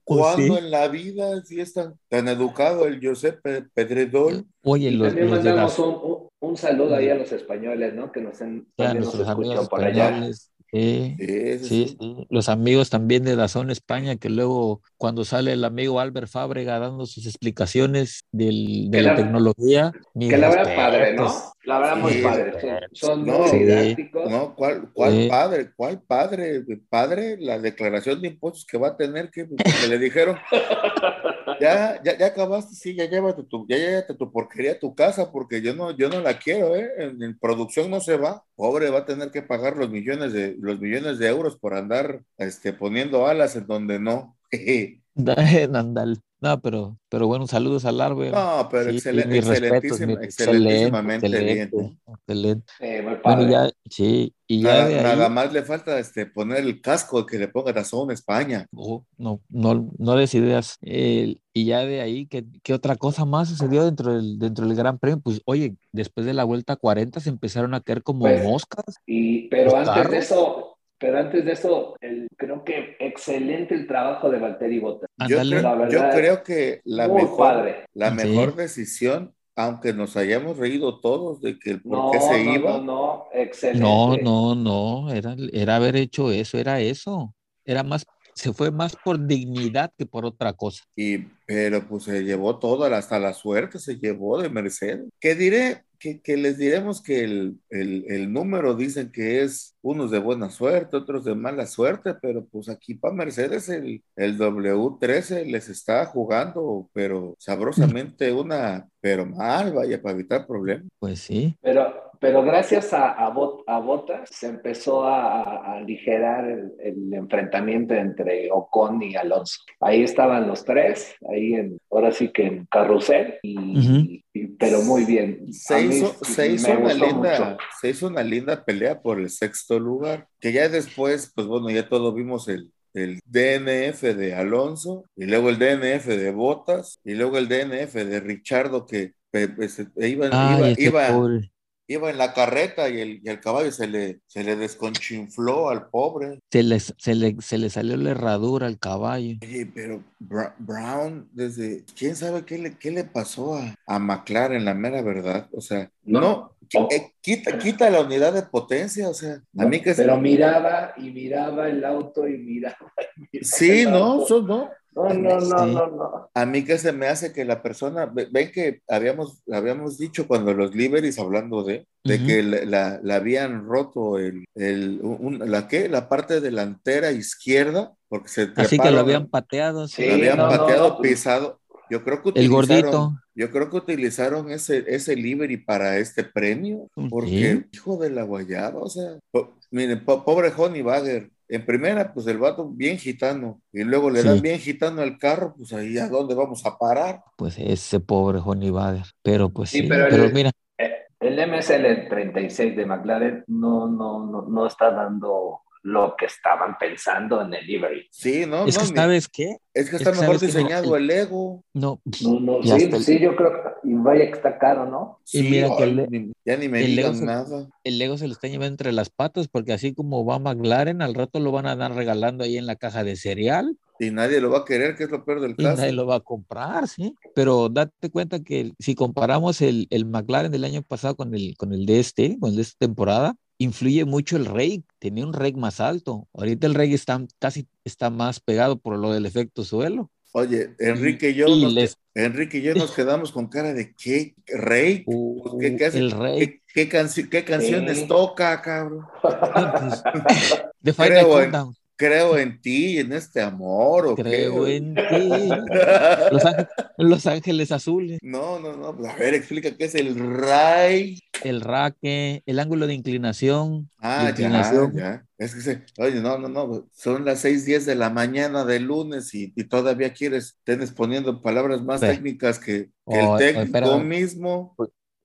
[SPEAKER 4] cuando
[SPEAKER 2] sí.
[SPEAKER 4] en la vida si es tan, tan educado el Giuseppe Pedredor.
[SPEAKER 2] Oye,
[SPEAKER 5] Y
[SPEAKER 2] los,
[SPEAKER 5] también
[SPEAKER 2] los de
[SPEAKER 5] mandamos
[SPEAKER 2] las,
[SPEAKER 5] un, un- saludo ahí a los españoles, ¿no? Que nos, en-
[SPEAKER 2] ya,
[SPEAKER 5] nos
[SPEAKER 2] nuestros amigos
[SPEAKER 5] escuchan por allá.
[SPEAKER 2] españoles. sí.
[SPEAKER 4] Sí, sí,
[SPEAKER 2] Sí,
[SPEAKER 4] sí.
[SPEAKER 2] sí, los amigos también de Dazón España, que luego cuando sale el amigo Albert Fábrega dando sus explicaciones del- de la,
[SPEAKER 5] la-
[SPEAKER 2] tecnología,
[SPEAKER 5] Que la verdad padre. ¿no? La verdad muy
[SPEAKER 4] Sí,
[SPEAKER 5] padre. Son, son
[SPEAKER 4] No,
[SPEAKER 5] muy
[SPEAKER 2] sí.
[SPEAKER 5] didácticos.
[SPEAKER 4] No, ¿cuál, cuál
[SPEAKER 2] Sí.
[SPEAKER 4] padre? ¿Cuál padre? Padre, la declaración de impuestos que va a tener que, que le dijeron, (laughs) ya, ya, ya acabaste, sí, ya llévate tu, ya llévate tu porquería a tu casa, porque yo no, yo no la quiero, ¿eh? En, en producción no se va. Pobre, va a tener que pagar los millones de, los millones de euros por andar este, poniendo alas en donde no. (laughs) (laughs)
[SPEAKER 2] Nandal. No, pero, pero bueno, saludos al Albert.
[SPEAKER 4] No, pero
[SPEAKER 2] Sí,
[SPEAKER 4] excelen-
[SPEAKER 2] mis respetos,
[SPEAKER 4] excelentísima- excelentísimamente
[SPEAKER 2] excelente,
[SPEAKER 4] bien. ¿eh?
[SPEAKER 2] excelente.
[SPEAKER 5] Eh, muy
[SPEAKER 2] Bueno, ya, sí, y ya
[SPEAKER 4] Nada,
[SPEAKER 2] de ahí,
[SPEAKER 4] nada más le falta este, poner el casco que le ponga Dazón España.
[SPEAKER 2] oh, no, no, no des ideas. Y ya de ahí, ¿qué, qué otra cosa más sucedió dentro del, dentro del Gran Premio? Pues, oye, después de la vuelta 40 se empezaron a caer como
[SPEAKER 5] Pues,
[SPEAKER 2] moscas.
[SPEAKER 5] Y, pero antes de eso, pero antes de eso, el- creo que excelente el trabajo de Valtteri Bottas.
[SPEAKER 4] Yo creo, yo creo que la mejor,
[SPEAKER 5] padre.
[SPEAKER 4] la
[SPEAKER 2] Sí.
[SPEAKER 4] mejor decisión, aunque nos hayamos reído todos de que el por
[SPEAKER 5] No,
[SPEAKER 4] qué se
[SPEAKER 5] no,
[SPEAKER 4] iba,
[SPEAKER 5] no, no, excelente.
[SPEAKER 2] No, no, no, era, era haber hecho eso, era eso. Era más, se fue más por dignidad que por otra cosa.
[SPEAKER 4] y, pero pues se llevó todo, hasta la suerte se llevó de Mercedes. Que diré, que, que les diremos que el, el, el número dicen que es unos de buena suerte, otros de mala suerte, pero pues aquí para Mercedes el, el W13 les está jugando, pero sabrosamente una, pero mal, vaya, para evitar problemas.
[SPEAKER 2] Pues sí,
[SPEAKER 5] Pero, pero gracias a, a, Bot- a Botas, se empezó a, a aligerar el, el, enfrentamiento entre Ocon y Alonso. Ahí estaban los tres, ahí en, ahora sí que en carrusel, y, uh -huh. y, pero muy bien.
[SPEAKER 4] Se hizo, se, hizo una linda, se hizo una linda pelea por el sexto lugar, que ya después, pues bueno, ya todos vimos el, el DNF de Alonso y luego el DNF de Botas y luego el DNF de Richardo que pues, iba,
[SPEAKER 2] Ay,
[SPEAKER 4] iba, iba, iba, en la carreta y el, y el caballo se le, se le desconchinfló al pobre.
[SPEAKER 2] Se le, se, le, se le salió la herradura al caballo.
[SPEAKER 4] Oye, pero Brown, desde, ¿quién sabe qué le, qué le pasó a, a McLaren, la mera verdad? O sea, no, no eh, quita, quita la unidad de potencia, o sea,
[SPEAKER 5] no,
[SPEAKER 4] a mí que
[SPEAKER 5] Pero miraba y miraba el auto y miraba. (laughs) Y miraba
[SPEAKER 4] sí, no, eso no.
[SPEAKER 5] No, no, no, no, no.
[SPEAKER 4] A mí que se me hace que la persona, ven que habíamos, habíamos dicho cuando los Liberis, hablando de, de uh -huh. que la, la, la, habían roto el, el un, la que, la parte delantera izquierda, porque se
[SPEAKER 2] Así que lo habían pateado,
[SPEAKER 4] sí. Lo habían no, pateado, no, pisado. Yo creo que
[SPEAKER 2] el gordito.
[SPEAKER 4] Yo creo que utilizaron ese, ese livery para este premio, porque ¿Sí? hijo de la guayaba, o sea, po, miren, po, pobre Honey Bagger, en primera, pues el vato bien gitano, y luego le sí. dan bien gitano el carro, pues ahí a dónde vamos a parar.
[SPEAKER 2] Pues ese pobre Honey Bagger, pero pues sí,
[SPEAKER 5] sí pero,
[SPEAKER 2] pero
[SPEAKER 5] el,
[SPEAKER 2] mira.
[SPEAKER 5] El MSL 36 de McLaren no, no, no, no está dando lo que estaban pensando en el livery.
[SPEAKER 4] Sí, no,
[SPEAKER 2] es
[SPEAKER 4] no,
[SPEAKER 2] que sabes qué?
[SPEAKER 4] Es que está
[SPEAKER 2] es
[SPEAKER 4] mejor diseñado no, el Lego.
[SPEAKER 2] No,
[SPEAKER 5] no, no sí, el... sí, yo creo que y vaya que está caro, ¿no?
[SPEAKER 2] Y sí, mira que el,
[SPEAKER 4] ya ni me
[SPEAKER 2] el
[SPEAKER 4] digan
[SPEAKER 2] Lego
[SPEAKER 4] nada.
[SPEAKER 2] Se, el Lego se lo está llevando entre las patas porque así como va McLaren, al rato lo van a dar regalando ahí en la caja de cereal.
[SPEAKER 4] Y nadie lo va a querer, que es lo peor del caso.
[SPEAKER 2] Y nadie lo va a comprar, sí. Pero date cuenta que si comparamos el, el McLaren del año pasado con el, con el de este, con el de esta temporada, influye mucho el rake, tenía un rake más alto. Ahorita el rake está casi está más pegado por lo del efecto suelo.
[SPEAKER 4] Oye, Enrique y yo, y nos, les... Enrique y yo nos quedamos con cara de qué rake, (laughs)
[SPEAKER 2] uh,
[SPEAKER 4] ¿Qué, qué,
[SPEAKER 2] el rake.
[SPEAKER 4] ¿Qué, qué, canci qué canciones toca, cabrón? (laughs) (laughs)
[SPEAKER 2] The Final Countdown.
[SPEAKER 4] Creo en ti, en este amor. ¿o
[SPEAKER 2] Creo
[SPEAKER 4] qué?
[SPEAKER 2] en (laughs) ti. Los, ángeles, los ángeles azules.
[SPEAKER 4] No, no, no. A ver, explica qué es el ray.
[SPEAKER 2] El raque, el ángulo de inclinación.
[SPEAKER 4] Ah,
[SPEAKER 2] de inclinación.
[SPEAKER 4] ya, ya. Es que se, oye, no, no, no. Son las 6, 10 de la mañana del lunes y, y todavía quieres, tienes poniendo palabras más
[SPEAKER 2] Pero,
[SPEAKER 4] técnicas que, que
[SPEAKER 2] oh,
[SPEAKER 4] el técnico mismo.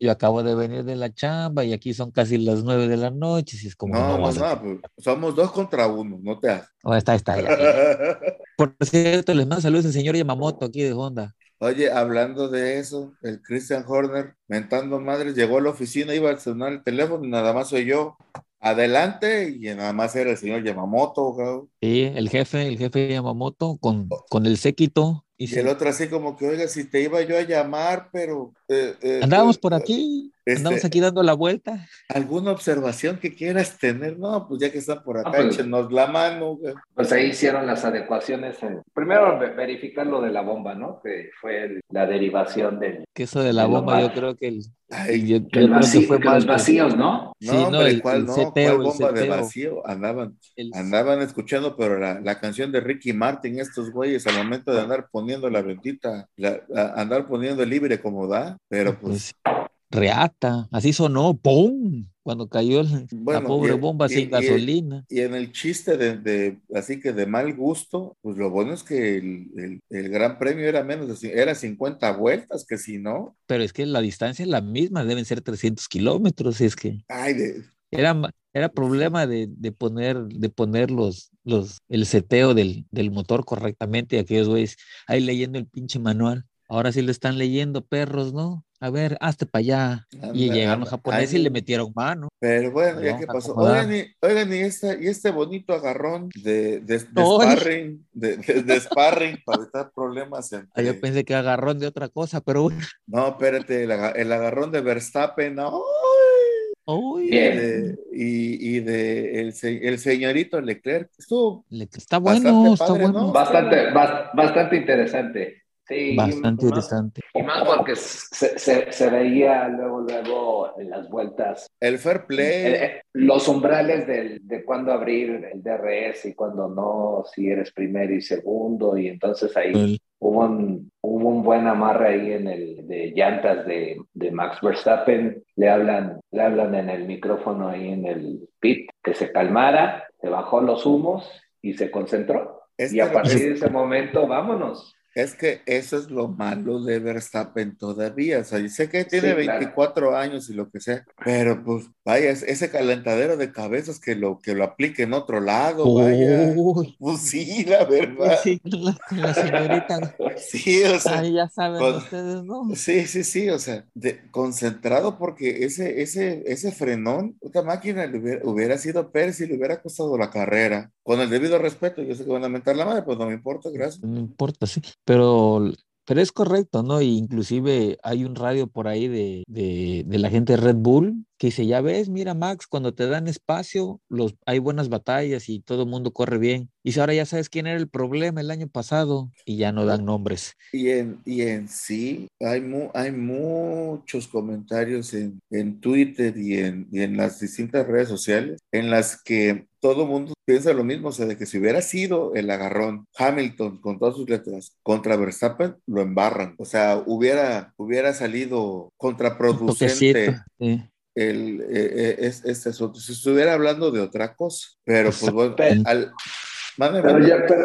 [SPEAKER 2] Yo acabo de venir de la chamba y aquí son casi las nueve de la noche. Si es como
[SPEAKER 4] no, no, no, pues, somos dos contra uno, no te hagas.
[SPEAKER 2] Oh, está, está. Ya, ya. (laughs) Por cierto, les mando saludos al señor Yamamoto aquí de Honda.
[SPEAKER 4] Oye, hablando de eso, el Christian Horner, mentando madres, llegó a la oficina, iba a sonar el teléfono y nada más soy yo. Adelante, y nada más era el señor Yamamoto.
[SPEAKER 2] Sí, el jefe, el jefe Yamamoto con, con el séquito.
[SPEAKER 4] Y, y el otro así como que, oiga, si te iba yo a llamar, pero...
[SPEAKER 2] Eh, eh, Andábamos por aquí, este, andamos aquí dando la vuelta.
[SPEAKER 4] ¿Alguna observación que quieras tener? No, pues ya que están por acá, ah, pues, échenos la mano. Güey.
[SPEAKER 5] Pues ahí hicieron las adecuaciones. En... Primero verificar lo de la bomba, ¿no? Que fue el, la derivación del...
[SPEAKER 2] Que eso de la bomba yo creo que el...
[SPEAKER 5] Ay, yo, que, yo el vacío, que fue que los vacíos, ¿no?
[SPEAKER 4] Sí, no, hombre, el, ¿cuál, el no? Seteo, ¿Cuál bomba de vacío? Andaban, andaban escuchando, pero la, la, canción de Ricky Martin, estos güeyes, al momento de andar poniendo la bendita, la, la, andar poniendo libre como da, pero pues...
[SPEAKER 2] pues reata, así sonó, ¡pum! Cuando cayó el, bueno, la pobre
[SPEAKER 4] y,
[SPEAKER 2] bomba
[SPEAKER 4] y,
[SPEAKER 2] sin
[SPEAKER 4] y,
[SPEAKER 2] gasolina.
[SPEAKER 4] Y en el chiste de, de, así que de mal gusto, pues lo bueno es que el, el, el, gran premio era menos, de, era 50 vueltas, que si no.
[SPEAKER 2] Pero es que la distancia es la misma, deben ser 300 kilómetros, es que.
[SPEAKER 4] Ay, de...
[SPEAKER 2] Era, era problema de, de, poner, de poner los, los, el seteo del, del motor correctamente y aquellos güeyes ahí leyendo el pinche manual. Ahora sí lo están leyendo, perros, ¿no? A ver, hazte para allá. Anda, y llegaron los japoneses y le metieron mano.
[SPEAKER 4] Pero bueno, ya que pasó. Oigan, y, oigan, y, esta, y este bonito agarrón de, de, de sparring, de, de, de sparring para evitar problemas. Entre...
[SPEAKER 2] Ah, yo pensé que agarrón de otra cosa, pero bueno.
[SPEAKER 4] No, espérate, el, el agarrón de Verstappen, ¡ay!
[SPEAKER 2] Uy.
[SPEAKER 4] Y, de, y, y de el, el, señorito Leclerc estuvo
[SPEAKER 2] está bueno,
[SPEAKER 4] bastante padre,
[SPEAKER 2] está bueno.
[SPEAKER 4] ¿no?
[SPEAKER 5] Bastante, bastante interesante. Sí,
[SPEAKER 2] Bastante
[SPEAKER 5] y
[SPEAKER 2] interesante.
[SPEAKER 5] Y más porque se, se, se, veía luego, luego en las vueltas.
[SPEAKER 4] El fair play.
[SPEAKER 5] Eh, los umbrales del, de cuándo abrir el DRS y cuándo no, si eres primero y segundo, y entonces ahí.
[SPEAKER 2] El,
[SPEAKER 5] hubo un, hubo un buen amarre ahí en el de llantas de, de Max Verstappen. Le hablan, le hablan en el micrófono ahí en el pit que se calmara, se bajó los humos y se concentró. Y a
[SPEAKER 4] que-
[SPEAKER 5] partir de ese momento, vámonos.
[SPEAKER 4] Es que eso es lo malo de Verstappen todavía. O sea, yo sé que tiene
[SPEAKER 5] Sí, claro.
[SPEAKER 4] 24 años y lo que sea, pero pues vaya, es- ese calentadero de cabezas que lo, que lo aplique en otro lado, vaya.
[SPEAKER 2] Uy,
[SPEAKER 4] Pues sí, la verdad.
[SPEAKER 2] sí, la, la señorita. (laughs)
[SPEAKER 4] Sí, o sea.
[SPEAKER 2] Ay, ya saben
[SPEAKER 4] con-
[SPEAKER 2] ustedes, ¿no?
[SPEAKER 4] Sí, sí, sí, o sea, de- concentrado porque ese, ese, ese frenón, otra máquina le hubiera, hubiera sido Pérez y le hubiera costado la carrera. Con el debido respeto, yo sé que van a mentar la madre, pues no me importa, gracias.
[SPEAKER 2] No importa, sí. Pero, pero es correcto, ¿no? Inclusive hay un radio por ahí de, de, de la gente de Red Bull que dice, ya ves, mira Max, cuando te dan espacio, los, hay buenas batallas y todo el mundo corre bien. Y ahora ya sabes quién era el problema el año pasado y ya no dan nombres.
[SPEAKER 4] Y en, y en sí, hay, mu- hay muchos comentarios en, en Twitter y en, y en las distintas redes sociales en las que todo mundo piensa lo mismo, o sea, de que si hubiera sido el agarrón Hamilton con todas sus letras contra Verstappen, lo embarran. O sea, hubiera, hubiera salido contraproducente
[SPEAKER 2] sí.
[SPEAKER 4] el, eh, eh, es- este asunto. Si estuviera hablando de otra cosa, pero pues bueno, al, Mande,
[SPEAKER 5] Pero, ya, pero,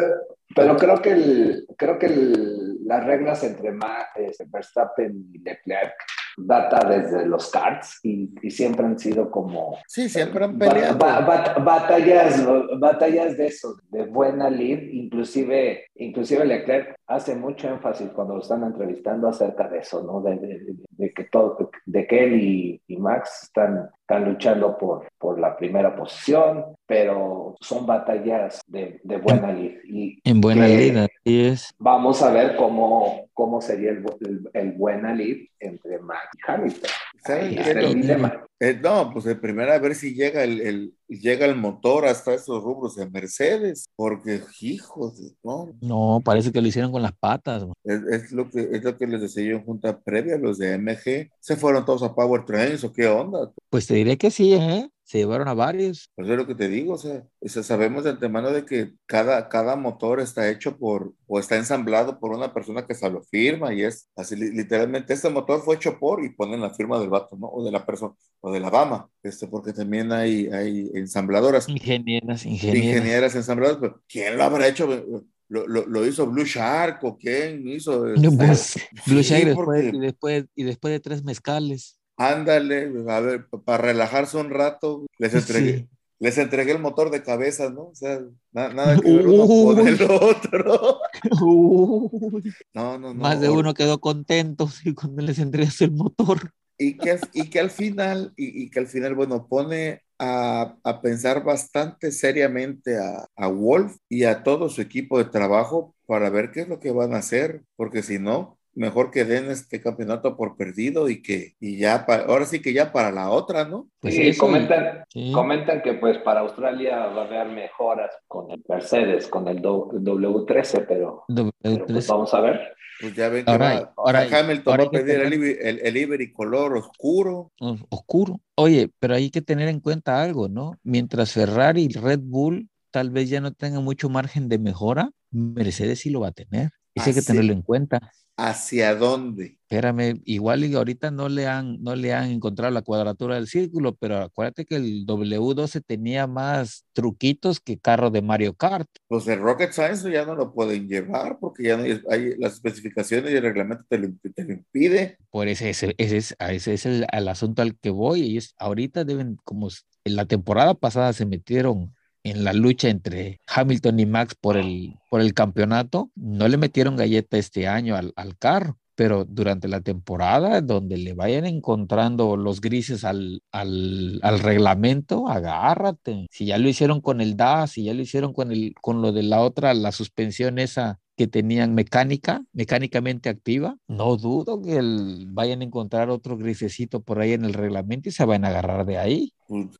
[SPEAKER 5] pero creo que, el, creo que el- las reglas entre Ma- este, Verstappen y Leclerc data desde los karts y, y siempre han sido como
[SPEAKER 4] Sí, siempre han
[SPEAKER 5] ba-
[SPEAKER 4] peleado.
[SPEAKER 5] ba- bat- batallas, batallas de eso, de buena lead, inclusive, inclusive Leclerc hace mucho énfasis cuando lo están entrevistando acerca de eso, ¿no? De, de- de- de que todo, de que él y, y Max están, están luchando por, por la primera posición, pero son batallas de, de buena lead. Y
[SPEAKER 2] En buena
[SPEAKER 5] que
[SPEAKER 2] lida, es.
[SPEAKER 5] Vamos a ver cómo, cómo sería el, el, el buena lead entre Max y Hamilton. Está el
[SPEAKER 2] No,
[SPEAKER 5] dilema.
[SPEAKER 4] Eh, no, pues el primero a ver si llega el, el- llega el motor hasta esos rubros de Mercedes, porque hijos, de- no,
[SPEAKER 2] No, parece que lo hicieron con las patas.
[SPEAKER 4] es, es lo que es lo que les decía yo en junta previa, los de MG, se fueron todos a Power Trains o qué onda,
[SPEAKER 2] Pues te diré que sí, ¿eh? Se llevaron a varios.
[SPEAKER 4] pues es lo que te digo, o sea, sabemos de antemano de que cada, cada motor está hecho por, o está ensamblado por una persona que se lo firma y es así, li- literalmente, este motor fue hecho por y ponen la firma del vato, ¿no? O de la persona, o de la dama, este, porque también hay, hay ensambladoras.
[SPEAKER 2] Ingenieras, ingenieras.
[SPEAKER 4] ingenieras ensambladoras, pero ¿quién lo habrá hecho? ¿Lo, lo, lo hizo Blue Shark o quién hizo?
[SPEAKER 2] No,
[SPEAKER 4] este?
[SPEAKER 2] pues, Blue
[SPEAKER 4] Sí,
[SPEAKER 2] Shark después,
[SPEAKER 4] porque-
[SPEAKER 2] y, después, y después de tres mezcales.
[SPEAKER 4] Ándale, a ver, para relajarse un rato, les entregué,
[SPEAKER 2] Sí.
[SPEAKER 4] les entregué el motor de cabeza, ¿no? O sea, na- nada que ver uno con el otro.
[SPEAKER 2] Uy,
[SPEAKER 4] No, no, no.
[SPEAKER 2] más de uno quedó contento (laughs) sí, cuando les entregas el motor.
[SPEAKER 4] Y que, y que al final, y, y que al final, bueno, pone a, a pensar bastante seriamente a, a Wolf y a todo su equipo de trabajo para ver qué es lo que van a hacer, porque si no, mejor que den este campeonato por perdido y que, y ya, pa- ahora sí que ya para la otra, ¿no?
[SPEAKER 2] Pues
[SPEAKER 5] Sí,
[SPEAKER 2] eso,
[SPEAKER 5] comentan,
[SPEAKER 2] sí.
[SPEAKER 5] comentan que pues para Australia va a haber mejoras con el Mercedes, con el do- W13, pero, pero, pues,
[SPEAKER 2] W3.
[SPEAKER 5] vamos a ver.
[SPEAKER 4] Pues ya ven que
[SPEAKER 2] Ahora
[SPEAKER 4] va-
[SPEAKER 2] ahora
[SPEAKER 4] Hamilton
[SPEAKER 2] ahora
[SPEAKER 4] va a pedir el,
[SPEAKER 2] tener-
[SPEAKER 4] el, el Ibery color oscuro.
[SPEAKER 2] os- oscuro. Oye, pero hay que tener en cuenta algo, ¿no? Mientras Ferrari y Red Bull tal vez ya no tengan mucho margen de mejora, Mercedes sí lo va a tener. Eso hay que tenerlo en cuenta.
[SPEAKER 4] ¿Hacia dónde?
[SPEAKER 2] Espérame, igual y ahorita no le han, no le han encontrado la cuadratura del círculo, pero acuérdate que el W12 tenía más truquitos que carro de Mario Kart.
[SPEAKER 4] Pues el Rocket Science ya no lo pueden llevar porque ya no hay, hay- las especificaciones y el reglamento te lo, te lo impide.
[SPEAKER 2] Por ese, ese, ese es, a ese es el, asunto al que voy. Ellos ahorita deben, como en la temporada pasada se metieron en la lucha entre Hamilton y Max por el, por el campeonato, no le metieron galleta este año al, al carro. Pero durante la temporada, donde le vayan encontrando los grises al, al, al reglamento, agárrate. Si ya lo hicieron con el DAS, si ya lo hicieron con, el, con lo de la otra, la suspensión esa que tenían mecánica, mecánicamente activa, no dudo que el- vayan a encontrar otro grisecito por ahí en el reglamento y se van a agarrar de ahí.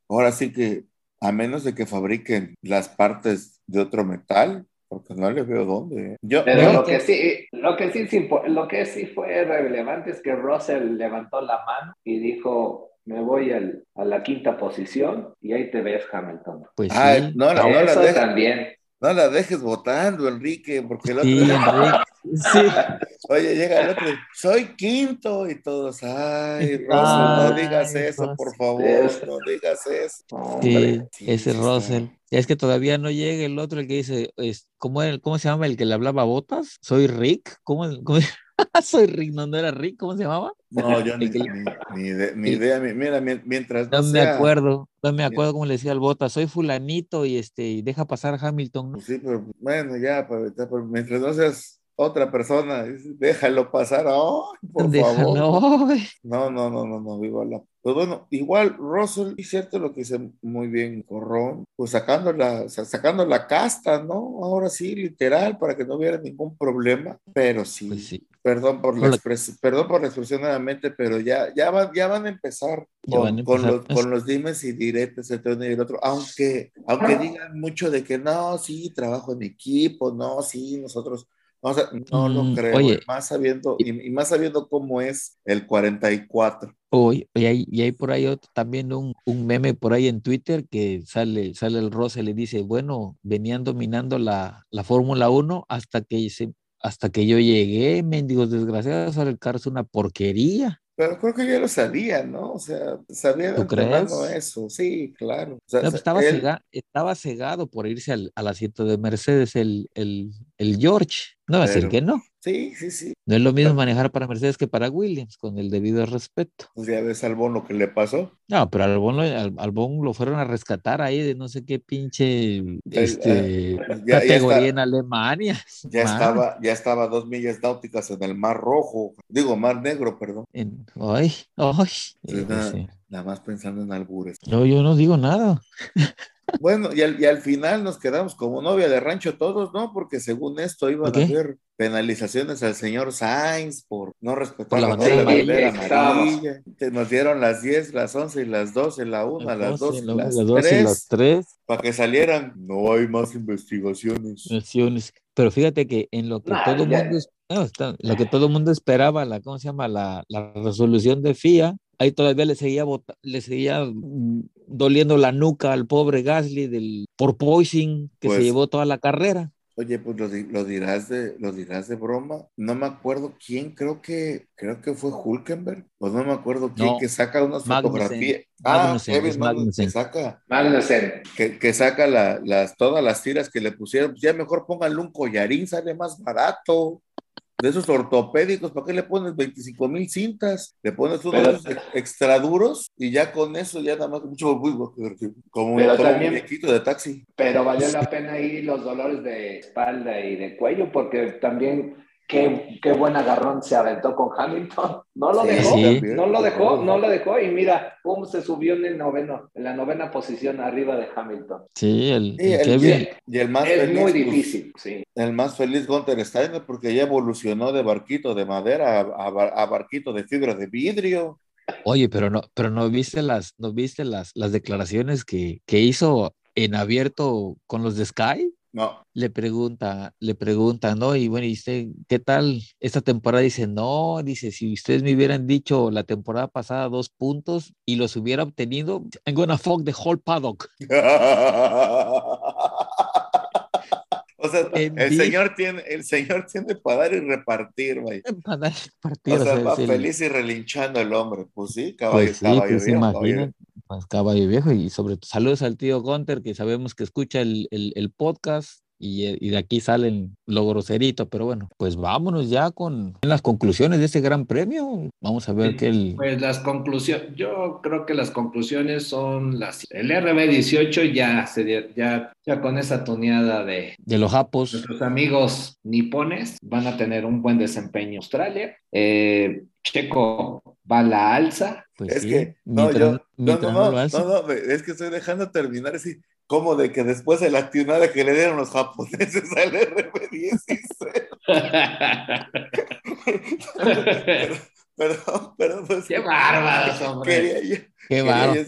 [SPEAKER 4] Ahora sí que, a menos de que fabriquen las partes de otro metal, porque no le veo dónde. ¿eh? Yo,
[SPEAKER 5] Pero
[SPEAKER 4] yo-
[SPEAKER 5] lo que sí, lo que sí, lo que sí fue relevante es que Russell levantó la mano y dijo, me voy al- a la quinta posición y ahí te ves, Hamilton.
[SPEAKER 2] Pues
[SPEAKER 4] Ah,
[SPEAKER 2] sí,
[SPEAKER 4] no, la- no la
[SPEAKER 5] Eso
[SPEAKER 4] deja-
[SPEAKER 5] también.
[SPEAKER 4] No la dejes votando, Enrique, porque el otro
[SPEAKER 2] Sí, (laughs) Enrique. Sí. (laughs)
[SPEAKER 4] Oye, llega el otro, soy quinto y todos, ay, Russell, no
[SPEAKER 2] Ay,
[SPEAKER 4] digas eso, por favor,
[SPEAKER 5] Es-
[SPEAKER 4] no digas eso.
[SPEAKER 2] Sí, ese
[SPEAKER 4] sí,
[SPEAKER 2] Russell. Es que todavía no llega el otro, el que dice, es, ¿cómo, era- ¿cómo se llama el que le hablaba Botas? ¿Soy Rick? ¿Cómo, cómo- (laughs) Soy Rick, no, no era Rick, ¿cómo se llamaba?
[SPEAKER 4] No, (laughs) yo ni, ni- ni ide- ni idea, mi- mira, mi- mientras no
[SPEAKER 2] No me acuerdo, no me acuerdo cómo le decía al Botas, soy fulanito y este, y deja pasar a Hamilton, ¿no?
[SPEAKER 4] Pues sí, pero bueno, ya, pues, ya, pues, mientras no seas otra persona, déjalo pasar, ay, por favor. (laughs)
[SPEAKER 2] ay.
[SPEAKER 4] No, no, no, no, no, viva la. Pues bueno, igual Russell, es cierto lo que dice muy bien Corrón, pues sacando la, o sea, sacando la casta, ¿no? Ahora sí, literal, para que no hubiera ningún problema, pero sí,
[SPEAKER 2] Pues sí,
[SPEAKER 4] perdón por la expres- perdón por la expresión nuevamente, pero ya, ya van, ya van a empezar con,
[SPEAKER 2] van a
[SPEAKER 4] con
[SPEAKER 2] empezar.
[SPEAKER 4] los, con los dimes y diretes entre uno y el otro, aunque, aunque digan mucho de que no, sí, trabajo en equipo, no, sí, nosotros, o sea, no lo
[SPEAKER 2] Mm,
[SPEAKER 4] creo,
[SPEAKER 2] oye.
[SPEAKER 4] y más sabiendo, y, y más sabiendo cómo es el 44.
[SPEAKER 2] Hoy, y hay, y hay por ahí otro- también un, un meme por ahí en Twitter que sale, sale el Rosa y le dice, bueno, venían dominando la, la Fórmula 1 hasta que, se, hasta que yo llegué, mendigos desgraciados, el carro es una porquería.
[SPEAKER 4] Pero creo que ya lo sabía, ¿no? O sea, sabía de
[SPEAKER 2] ¿Tú crees?
[SPEAKER 4] eso, sí, claro. O sea,
[SPEAKER 2] No, pues estaba,
[SPEAKER 4] él-
[SPEAKER 2] cega- estaba cegado por irse al, al asiento de Mercedes el, el, el George. No va a decir que no.
[SPEAKER 4] Sí, sí, sí.
[SPEAKER 2] No es lo mismo
[SPEAKER 4] Claro.
[SPEAKER 2] manejar para Mercedes que para Williams, con el debido respeto.
[SPEAKER 4] Pues ya ves al bono que le pasó.
[SPEAKER 2] No, pero Albón lo, al, Albón lo fueron a rescatar ahí de no sé qué pinche este,
[SPEAKER 4] eh, ya
[SPEAKER 2] categoría
[SPEAKER 4] está-
[SPEAKER 2] en Alemania. (laughs)
[SPEAKER 4] Ya
[SPEAKER 2] Man,
[SPEAKER 4] estaba, (laughs) ya estaba dos millas náuticas en el Mar Rojo, digo, Mar Negro, perdón.
[SPEAKER 2] en- ay, ay. Eh,
[SPEAKER 4] nada,
[SPEAKER 2] sí.
[SPEAKER 4] nada más pensando en albures.
[SPEAKER 2] No, yo no digo nada.
[SPEAKER 4] Bueno, y al, y al final nos quedamos como novia de rancho todos, ¿no? Porque según esto iban
[SPEAKER 2] ¿Por
[SPEAKER 4] a haber penalizaciones al señor Sainz por no respetar
[SPEAKER 2] Por la
[SPEAKER 4] la,
[SPEAKER 2] bandera
[SPEAKER 4] bandera
[SPEAKER 5] amarilla.
[SPEAKER 4] amarilla. Te- Nos dieron las 10, las 11 y las 12, la 1, las 2 y
[SPEAKER 2] luego
[SPEAKER 4] las
[SPEAKER 2] las dos y las
[SPEAKER 4] 3,
[SPEAKER 2] tres
[SPEAKER 4] para que salieran. No hay más investigaciones.
[SPEAKER 2] Pero fíjate que en lo que
[SPEAKER 5] Nah,
[SPEAKER 2] todo
[SPEAKER 5] ya.
[SPEAKER 2] mundo no, está- lo que todo mundo esperaba, la, ¿cómo se llama? La, la resolución de FIA, ahí todavía le seguía bota- le seguía mm, doliendo la nuca al pobre Gasly del por poison que
[SPEAKER 4] Pues-
[SPEAKER 2] se llevó toda la carrera.
[SPEAKER 4] Oye, pues lo, di- lo dirás de lo dirás de broma. No me acuerdo quién, creo que creo que fue Hulkenberg, o no me acuerdo quién
[SPEAKER 2] No,
[SPEAKER 4] que saca unas fotografías. Ah,
[SPEAKER 2] Magnussen,
[SPEAKER 4] Kevin Magnussen, que
[SPEAKER 2] Magnussen.
[SPEAKER 4] saca
[SPEAKER 5] Magnussen.
[SPEAKER 4] que, que saca la- las todas las tiras que le pusieron. Pues ya mejor pónganle un collarín, sale más barato. De esos ortopédicos, ¿para qué le pones 25 mil cintas? Le pones unos
[SPEAKER 5] Pero-
[SPEAKER 4] de esos extra duros y ya con eso ya nada más mucho como, como
[SPEAKER 5] Pero
[SPEAKER 4] un muñequito de taxi.
[SPEAKER 5] Pero valió la pena ahí los dolores de espalda y de cuello, porque también qué, qué buen agarrón se aventó con Hamilton. No lo
[SPEAKER 4] Sí,
[SPEAKER 5] dejó,
[SPEAKER 2] sí.
[SPEAKER 5] no lo dejó, no lo dejó. Y mira cómo se subió en el noveno, en la novena posición arriba de Hamilton.
[SPEAKER 2] Sí, el,
[SPEAKER 4] Y
[SPEAKER 2] el
[SPEAKER 4] y el más
[SPEAKER 5] Es
[SPEAKER 4] feliz,
[SPEAKER 5] muy
[SPEAKER 4] pues,
[SPEAKER 5] difícil, sí.
[SPEAKER 4] El más feliz Gunter Steiner porque ya evolucionó de barquito de madera a, a bar- a barquito de fibra de vidrio.
[SPEAKER 2] Oye, pero no, pero no viste las, no viste las, las declaraciones que, que hizo en abierto con los de Sky.
[SPEAKER 4] No,
[SPEAKER 2] Le pregunta, le preguntan, ¿no? Y bueno, ¿y usted qué tal esta temporada? Dice, no, dice, si ustedes me hubieran dicho la temporada pasada dos puntos y los hubiera obtenido, I'm gonna fuck the whole paddock. (laughs)
[SPEAKER 4] o sea,
[SPEAKER 2] En
[SPEAKER 4] el señor tiene, el señor tiene para dar y repartir, güey. (laughs)
[SPEAKER 2] Para dar
[SPEAKER 4] O
[SPEAKER 2] partido,
[SPEAKER 4] sea,
[SPEAKER 2] o sea,
[SPEAKER 4] va
[SPEAKER 2] es el-
[SPEAKER 4] feliz y relinchando el hombre. Pues sí, caballo,
[SPEAKER 2] Pues sí,
[SPEAKER 4] caballo
[SPEAKER 2] pues pues caballo viejo y sobre todo saludos al tío Gunter que sabemos que escucha el, el- el podcast y, eh, y de aquí salen lo groserito, pero bueno, pues vámonos ya con las conclusiones de este gran premio. Vamos a ver que el...
[SPEAKER 6] Pues las conclusiones, yo creo que las conclusiones son las. El RB18 ya se ya, ya con esa tuneada de
[SPEAKER 2] De los japos,
[SPEAKER 6] nuestros amigos nipones van a tener un buen desempeño en Australia. Eh, Checo va a la alza.
[SPEAKER 2] pues
[SPEAKER 4] Es
[SPEAKER 2] sí,
[SPEAKER 4] que, no, yo, no, no,
[SPEAKER 2] no,
[SPEAKER 4] no, es que estoy dejando terminar así, como de que después de la tunada que le dieron los japoneses al RB16. (laughs) Perdón, perdón, pues,
[SPEAKER 6] Qué bárbaros, hombre.
[SPEAKER 4] quería yo-
[SPEAKER 2] Qué bárbaro.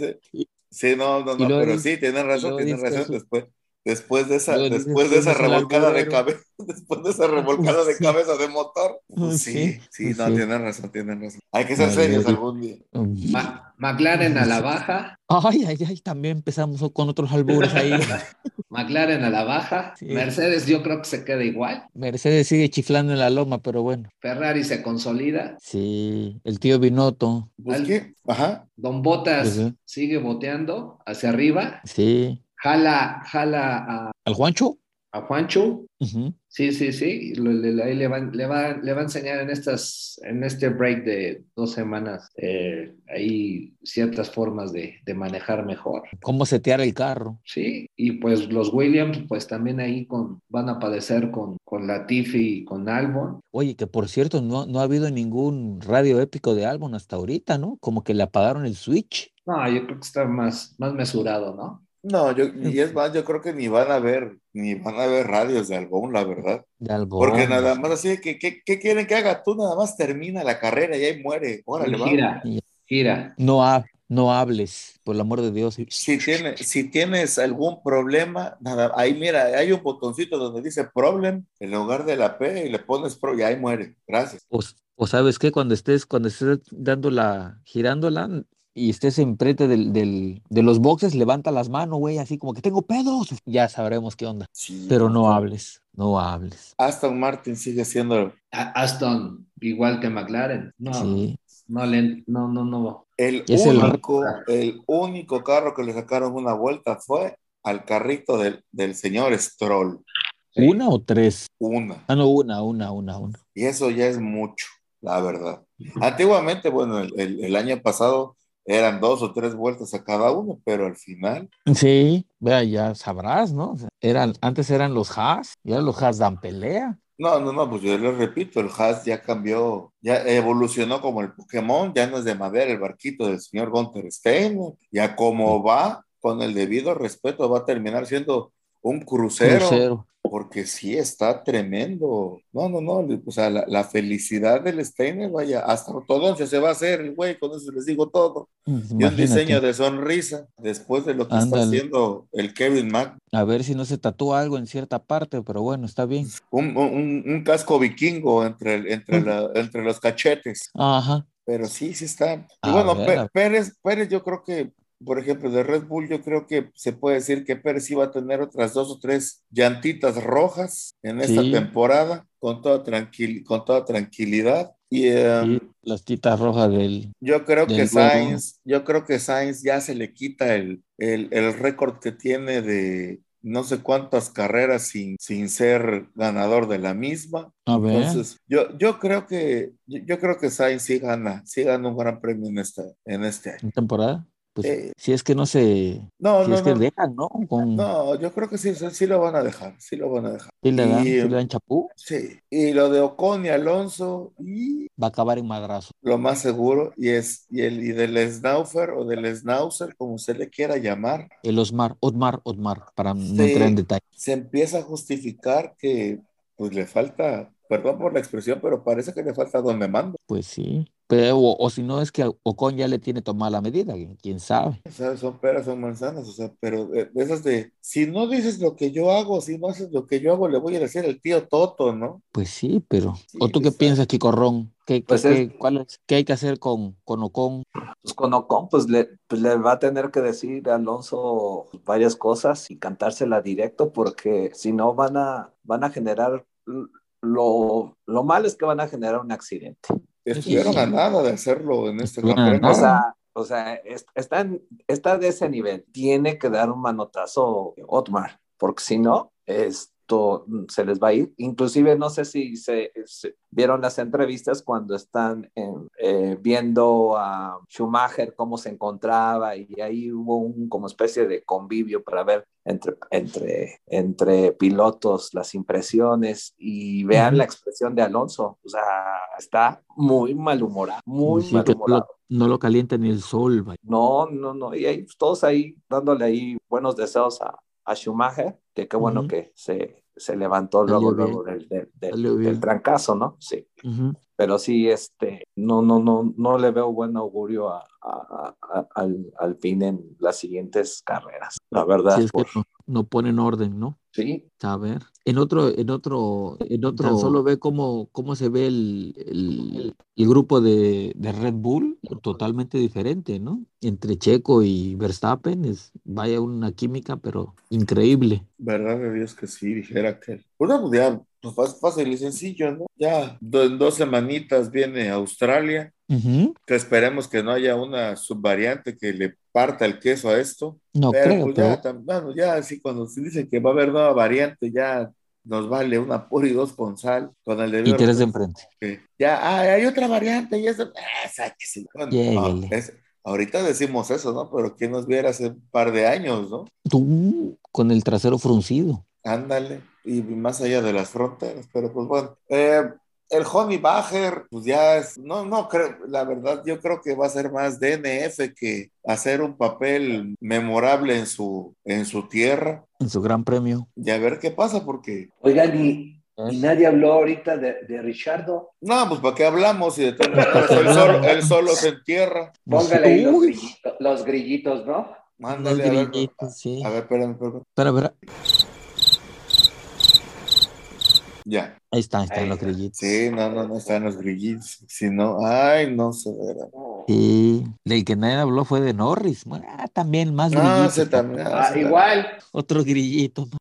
[SPEAKER 4] Sí, no, no, no, pero sí, tienes razón,
[SPEAKER 2] dice
[SPEAKER 4] razón. Después, Después de esa, después de esa
[SPEAKER 2] dices, "Fuimos al
[SPEAKER 4] revolcada de
[SPEAKER 2] alburero".
[SPEAKER 4] cabeza, (laughs) después de esa revolcada de cabeza de motor. Pues
[SPEAKER 2] Sí,
[SPEAKER 4] sí, sí, no,
[SPEAKER 2] sí.
[SPEAKER 4] tienen razón, tienen razón. Hay que ser serios algún día.
[SPEAKER 6] Ma- McLaren a la baja,
[SPEAKER 2] Ay, ay, ay, también empezamos con otros albures ahí. (laughs)
[SPEAKER 6] McLaren a la baja,
[SPEAKER 2] Sí.
[SPEAKER 6] Mercedes yo creo que se queda igual,
[SPEAKER 2] Mercedes sigue chiflando en la loma, pero bueno.
[SPEAKER 6] Ferrari se consolida,
[SPEAKER 2] Sí, el tío Binotto.
[SPEAKER 4] Pues qué, ajá.
[SPEAKER 6] Don Botas
[SPEAKER 2] Ujú.
[SPEAKER 6] sigue boteando hacia arriba,
[SPEAKER 2] Sí.
[SPEAKER 6] Jala, jala a,
[SPEAKER 2] ¿Al Juancho?
[SPEAKER 6] a Juancho, sí, sí, sí, ahí le, van- le va, le va a enseñar en, estas, en este break de dos semanas, eh, ahí ciertas formas de, de manejar mejor.
[SPEAKER 2] ¿Cómo setear el carro?
[SPEAKER 6] Sí, y pues los Williams, pues también ahí con, van a padecer con, con Latifi y con Albon.
[SPEAKER 2] Oye, que por cierto, no, no ha habido ningún radio épico de álbum hasta ahorita, ¿no? Como que le apagaron el switch.
[SPEAKER 6] No, yo creo que está más, más mesurado, ¿no?
[SPEAKER 4] No, yo, (laughs) y es más, yo creo que ni van a ver, ni van a ver radios de Albón, la verdad.
[SPEAKER 2] De algo.
[SPEAKER 4] Porque nada más así que, ¿qué, qué quieren que haga? Tú nada más termina la carrera y ahí muere. Órale,
[SPEAKER 6] gira, gira.
[SPEAKER 2] No, ha- no hables, por el amor de Dios.
[SPEAKER 4] Si, tiene, si tienes algún problema, nada, ahí mira, hay un botoncito donde dice problem en lugar de la P y le pones pro y ahí muere. Gracias.
[SPEAKER 2] O, o sabes qué, cuando estés, cuando estés dando la, girándola y estés enfrente del, del, de los boxes, levanta las manos, güey, así como que tengo pedos. Ya sabremos qué onda.
[SPEAKER 4] Sí,
[SPEAKER 2] Pero no hables, no hables.
[SPEAKER 4] Aston Martin sigue siendo
[SPEAKER 6] A- Aston, igual que McLaren. No,
[SPEAKER 2] Sí.
[SPEAKER 6] no, le, no, no, no.
[SPEAKER 4] el
[SPEAKER 2] Es el-
[SPEAKER 4] único, el único carro que le sacaron una vuelta fue al carrito del, del señor Stroll.
[SPEAKER 6] Sí.
[SPEAKER 2] ¿Una o tres?
[SPEAKER 4] Una.
[SPEAKER 2] Ah, no, una, una, una, una.
[SPEAKER 4] Y eso ya es mucho, la verdad. Antiguamente, bueno, el, el- el año pasado eran dos o tres vueltas a cada uno, pero al final,
[SPEAKER 2] Sí, vea, ya sabrás, ¿no? Eran, antes eran los Haas, y ahora los Haas dan pelea.
[SPEAKER 4] no, no, no, pues yo les repito, el Haas ya cambió, ya evolucionó como el Pokémon, ya no es de madera el barquito del señor Gunter Stein, ya como va, con el debido respeto, va a terminar siendo un crucero.
[SPEAKER 2] Crucero.
[SPEAKER 4] Porque sí está tremendo. No, no, no, o sea, la, la felicidad del Steiner, vaya, hasta ortodoncia se va a hacer el güey, con eso les digo todo. Y un diseño de sonrisa después de lo que está haciendo el Kevin Mac.
[SPEAKER 2] A ver si no se tatúa algo en cierta parte, pero bueno, está bien.
[SPEAKER 4] Un, un- un casco vikingo entre, entre, la- entre los cachetes.
[SPEAKER 2] Ajá.
[SPEAKER 4] Pero sí, sí está. Y bueno,
[SPEAKER 2] ver.
[SPEAKER 4] Pérez, Pérez, yo creo que, por ejemplo, de Red Bull, yo creo que se puede decir que Pérez iba a tener otras dos o tres llantitas rojas en esta
[SPEAKER 2] Sí.
[SPEAKER 4] temporada, con toda, tranquil- con toda tranquilidad. Y
[SPEAKER 2] Y las titas rojas del.
[SPEAKER 4] yo creo que Sainz, yo creo que Sainz ya se le quita el, el, el récord que tiene de no sé cuántas carreras sin, sin ser ganador de la misma.
[SPEAKER 2] A ver.
[SPEAKER 4] Entonces, yo, yo creo que yo, yo creo que Sainz sí gana, sí gana un gran premio en este, en este año.
[SPEAKER 2] ¿En temporada? Pues
[SPEAKER 4] Eh,
[SPEAKER 2] si es que no se.
[SPEAKER 4] No,
[SPEAKER 2] si
[SPEAKER 4] no,
[SPEAKER 2] es que
[SPEAKER 4] no,
[SPEAKER 2] dejan, ¿no? Con,
[SPEAKER 4] no, yo creo que sí, sí, lo van a dejar, sí lo van a dejar.
[SPEAKER 2] ¿sí le dan,
[SPEAKER 4] y,
[SPEAKER 2] sí le dan chapú?
[SPEAKER 4] Sí, y lo de Ocon y Alonso, y
[SPEAKER 2] Va a acabar en madrazo.
[SPEAKER 4] lo más seguro, y es, y el y del Snaufer o del Schnauzer, como usted le quiera llamar,
[SPEAKER 2] El Osmar, Otmar, Otmar, para no
[SPEAKER 4] Sí.
[SPEAKER 2] entrar en detalle.
[SPEAKER 4] se empieza a justificar que pues le falta, perdón por la expresión, pero parece que le falta donde mando.
[SPEAKER 2] Pues sí. Pero, o, o si no es que Ocon ya le tiene tomada la medida, quién sabe.
[SPEAKER 4] O sea, son peras, son manzanas, o sea, pero de, esas de, si no dices lo que yo hago, si no haces lo que yo hago, le voy a decir al tío Toto, ¿no?
[SPEAKER 2] Pues sí, pero.
[SPEAKER 4] Sí,
[SPEAKER 2] ¿O tú qué piensas, Chicorrón? ¿Qué, qué,
[SPEAKER 5] Pues es-
[SPEAKER 2] qué- cuál es- qué hay que hacer con, con Ocon?
[SPEAKER 5] Pues con Ocon, pues le, pues le va a tener que decir a Alonso varias cosas y cantársela directo, porque si no van a, van a generar, lo, lo malo es que van a generar un accidente.
[SPEAKER 4] Estuvieron
[SPEAKER 2] sí.
[SPEAKER 4] a nada de hacerlo en este campeonato.
[SPEAKER 5] O sea, o sea, es- está, en- está de ese nivel. Tiene que dar un manotazo Otmar, porque si no, esto mm, se les va a ir. Inclusive no sé si se, se- vieron las entrevistas cuando están en- eh, viendo a Schumacher cómo se encontraba y ahí hubo un como especie de convivio para ver entre, entre, entre pilotos las impresiones y vean la expresión de Alonso. O sea, está muy malhumorado, muy
[SPEAKER 2] Sí, que no
[SPEAKER 5] malhumorado.
[SPEAKER 2] no lo calienta ni el sol, vaya.
[SPEAKER 5] No, no, no. Y ahí, todos ahí dándole ahí buenos deseos a, a Schumacher, que qué bueno que se, se levantó luego, luego del, del, del- trancazo, ¿no? Sí. Pero sí, este, no, no, no, no le veo buen augurio a, a- a- al, al fin en las siguientes carreras. La verdad,
[SPEAKER 2] Sí, es que
[SPEAKER 5] por-
[SPEAKER 2] no, no ponen orden, ¿no?
[SPEAKER 5] Sí.
[SPEAKER 2] A ver, en otro, en otro, en otro, solo ve cómo, cómo se ve el, el, el grupo de, de, Red Bull, totalmente diferente, ¿no? Entre Checo y Verstappen, es, vaya una química, pero increíble.
[SPEAKER 4] Verdad de Dios que sí, dijera que. Una ya, pues fácil y sencillo, ¿no? Ya en dos semanitas viene Australia, Uh -huh. que esperemos que no haya una subvariante que le parta el queso a esto.
[SPEAKER 2] No
[SPEAKER 4] pero,
[SPEAKER 2] creo,
[SPEAKER 4] pues,
[SPEAKER 2] pero...
[SPEAKER 4] ya, bueno, ya así cuando se dice que va a haber nueva variante, ya nos vale una pura y dos con sal con el de
[SPEAKER 2] Y tres de enfrente.
[SPEAKER 4] que Ya, ah, hay otra variante y ah, sáquese. Bueno,
[SPEAKER 2] Lléguele.
[SPEAKER 4] no, es- ahorita decimos eso, ¿no? Pero quién nos viera hace un par de años, ¿no?
[SPEAKER 2] Tú con el trasero fruncido.
[SPEAKER 4] Ándale, y más allá de las fronteras, pero pues bueno. Eh, el Honey Bajer, pues ya es, no, no creo, la verdad, yo creo que va a ser más DNF que hacer un papel memorable en su, en su tierra.
[SPEAKER 2] En su gran premio.
[SPEAKER 4] Y a ver qué pasa, porque,
[SPEAKER 5] Oigan, y, y nadie habló ahorita de, de Richardo.
[SPEAKER 4] no, pues para qué hablamos y de maneras él solo, él solo se entierra.
[SPEAKER 5] Póngale ahí los grillitos, los grillitos, ¿no?
[SPEAKER 2] Los
[SPEAKER 4] Mándale a ver.
[SPEAKER 2] grillitos, sí.
[SPEAKER 4] A ver, espérame, espérame.
[SPEAKER 2] Espera, espera.
[SPEAKER 4] Ya.
[SPEAKER 2] Ahí está, ahí están
[SPEAKER 5] Ahí
[SPEAKER 2] los
[SPEAKER 5] está.
[SPEAKER 2] grillitos.
[SPEAKER 4] Sí, no, no, no están los grillitos. Si no, ay, no se verá.
[SPEAKER 2] Sí, del que nadie habló fue de Norris. Bueno, ah, también más
[SPEAKER 4] No,
[SPEAKER 2] grillitos.
[SPEAKER 4] ese también.
[SPEAKER 5] Ah,
[SPEAKER 4] ese
[SPEAKER 5] igual.
[SPEAKER 2] Otro grillito. ¿no?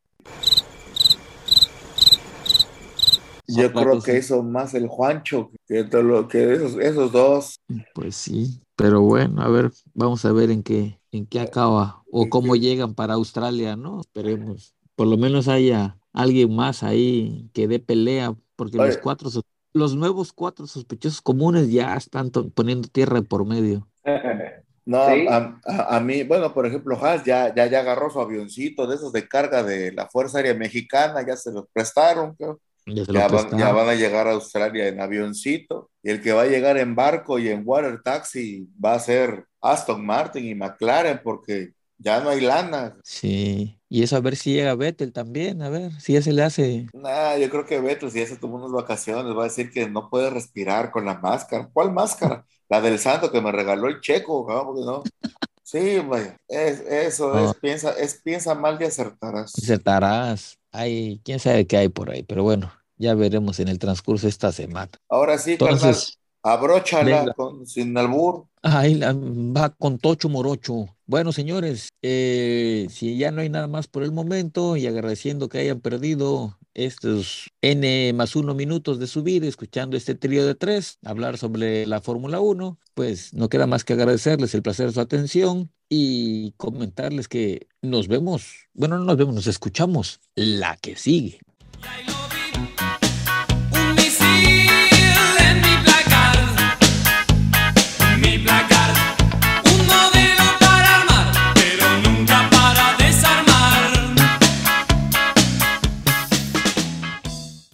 [SPEAKER 4] Yo
[SPEAKER 2] Son
[SPEAKER 4] creo
[SPEAKER 2] platos,
[SPEAKER 4] que
[SPEAKER 2] sí.
[SPEAKER 4] hizo más el Juancho que, todo lo, que esos, esos dos.
[SPEAKER 2] Pues sí, pero bueno, a ver, vamos a ver en qué, en qué acaba o
[SPEAKER 4] ¿En
[SPEAKER 2] cómo llegan para Australia, ¿no? Esperemos. Por lo menos haya alguien más ahí que dé pelea, porque los cuatro, los nuevos cuatro sospechosos comunes ya están poniendo tierra de por medio. (laughs)
[SPEAKER 4] No,
[SPEAKER 5] Sí.
[SPEAKER 4] a, a- a mí, bueno, por ejemplo, Haas ya, ya, ya agarró su avioncito de esos de carga de la Fuerza Aérea Mexicana, ya se los prestaron, creo.
[SPEAKER 2] Ya se lo
[SPEAKER 4] Ya van, ya van a llegar a Australia en avioncito. Y el que va a llegar en barco y en water taxi va a ser Aston Martin y McLaren, porque ya no hay lana.
[SPEAKER 2] Sí, y eso a ver si llega Vettel también, a ver si ya se le hace.
[SPEAKER 4] Nah, yo creo que Beto, si ya se tomó unas vacaciones, va a decir que no puede respirar con la máscara. ¿Cuál máscara? La del santo que me regaló el checo. Porque no. Sí, vaya, es, eso es, piensa, es, piensa mal y acertarás.
[SPEAKER 2] Acertarás. Ay, quién sabe qué hay por ahí, pero bueno, ya veremos en el transcurso de esta semana.
[SPEAKER 4] Ahora sí, carnal,
[SPEAKER 2] Entonces,
[SPEAKER 4] abróchala
[SPEAKER 2] venga.
[SPEAKER 4] con, sin albur.
[SPEAKER 2] Ahí la- va con Tocho Morocho. Bueno, señores, eh, si ya no hay nada más por el momento y agradeciendo que hayan perdido estos N más uno minutos de su vida escuchando este trío de tres, hablar sobre la Fórmula 1, pues no queda más que agradecerles el placer de su atención y comentarles que nos vemos, bueno, no nos vemos, nos escuchamos la que sigue.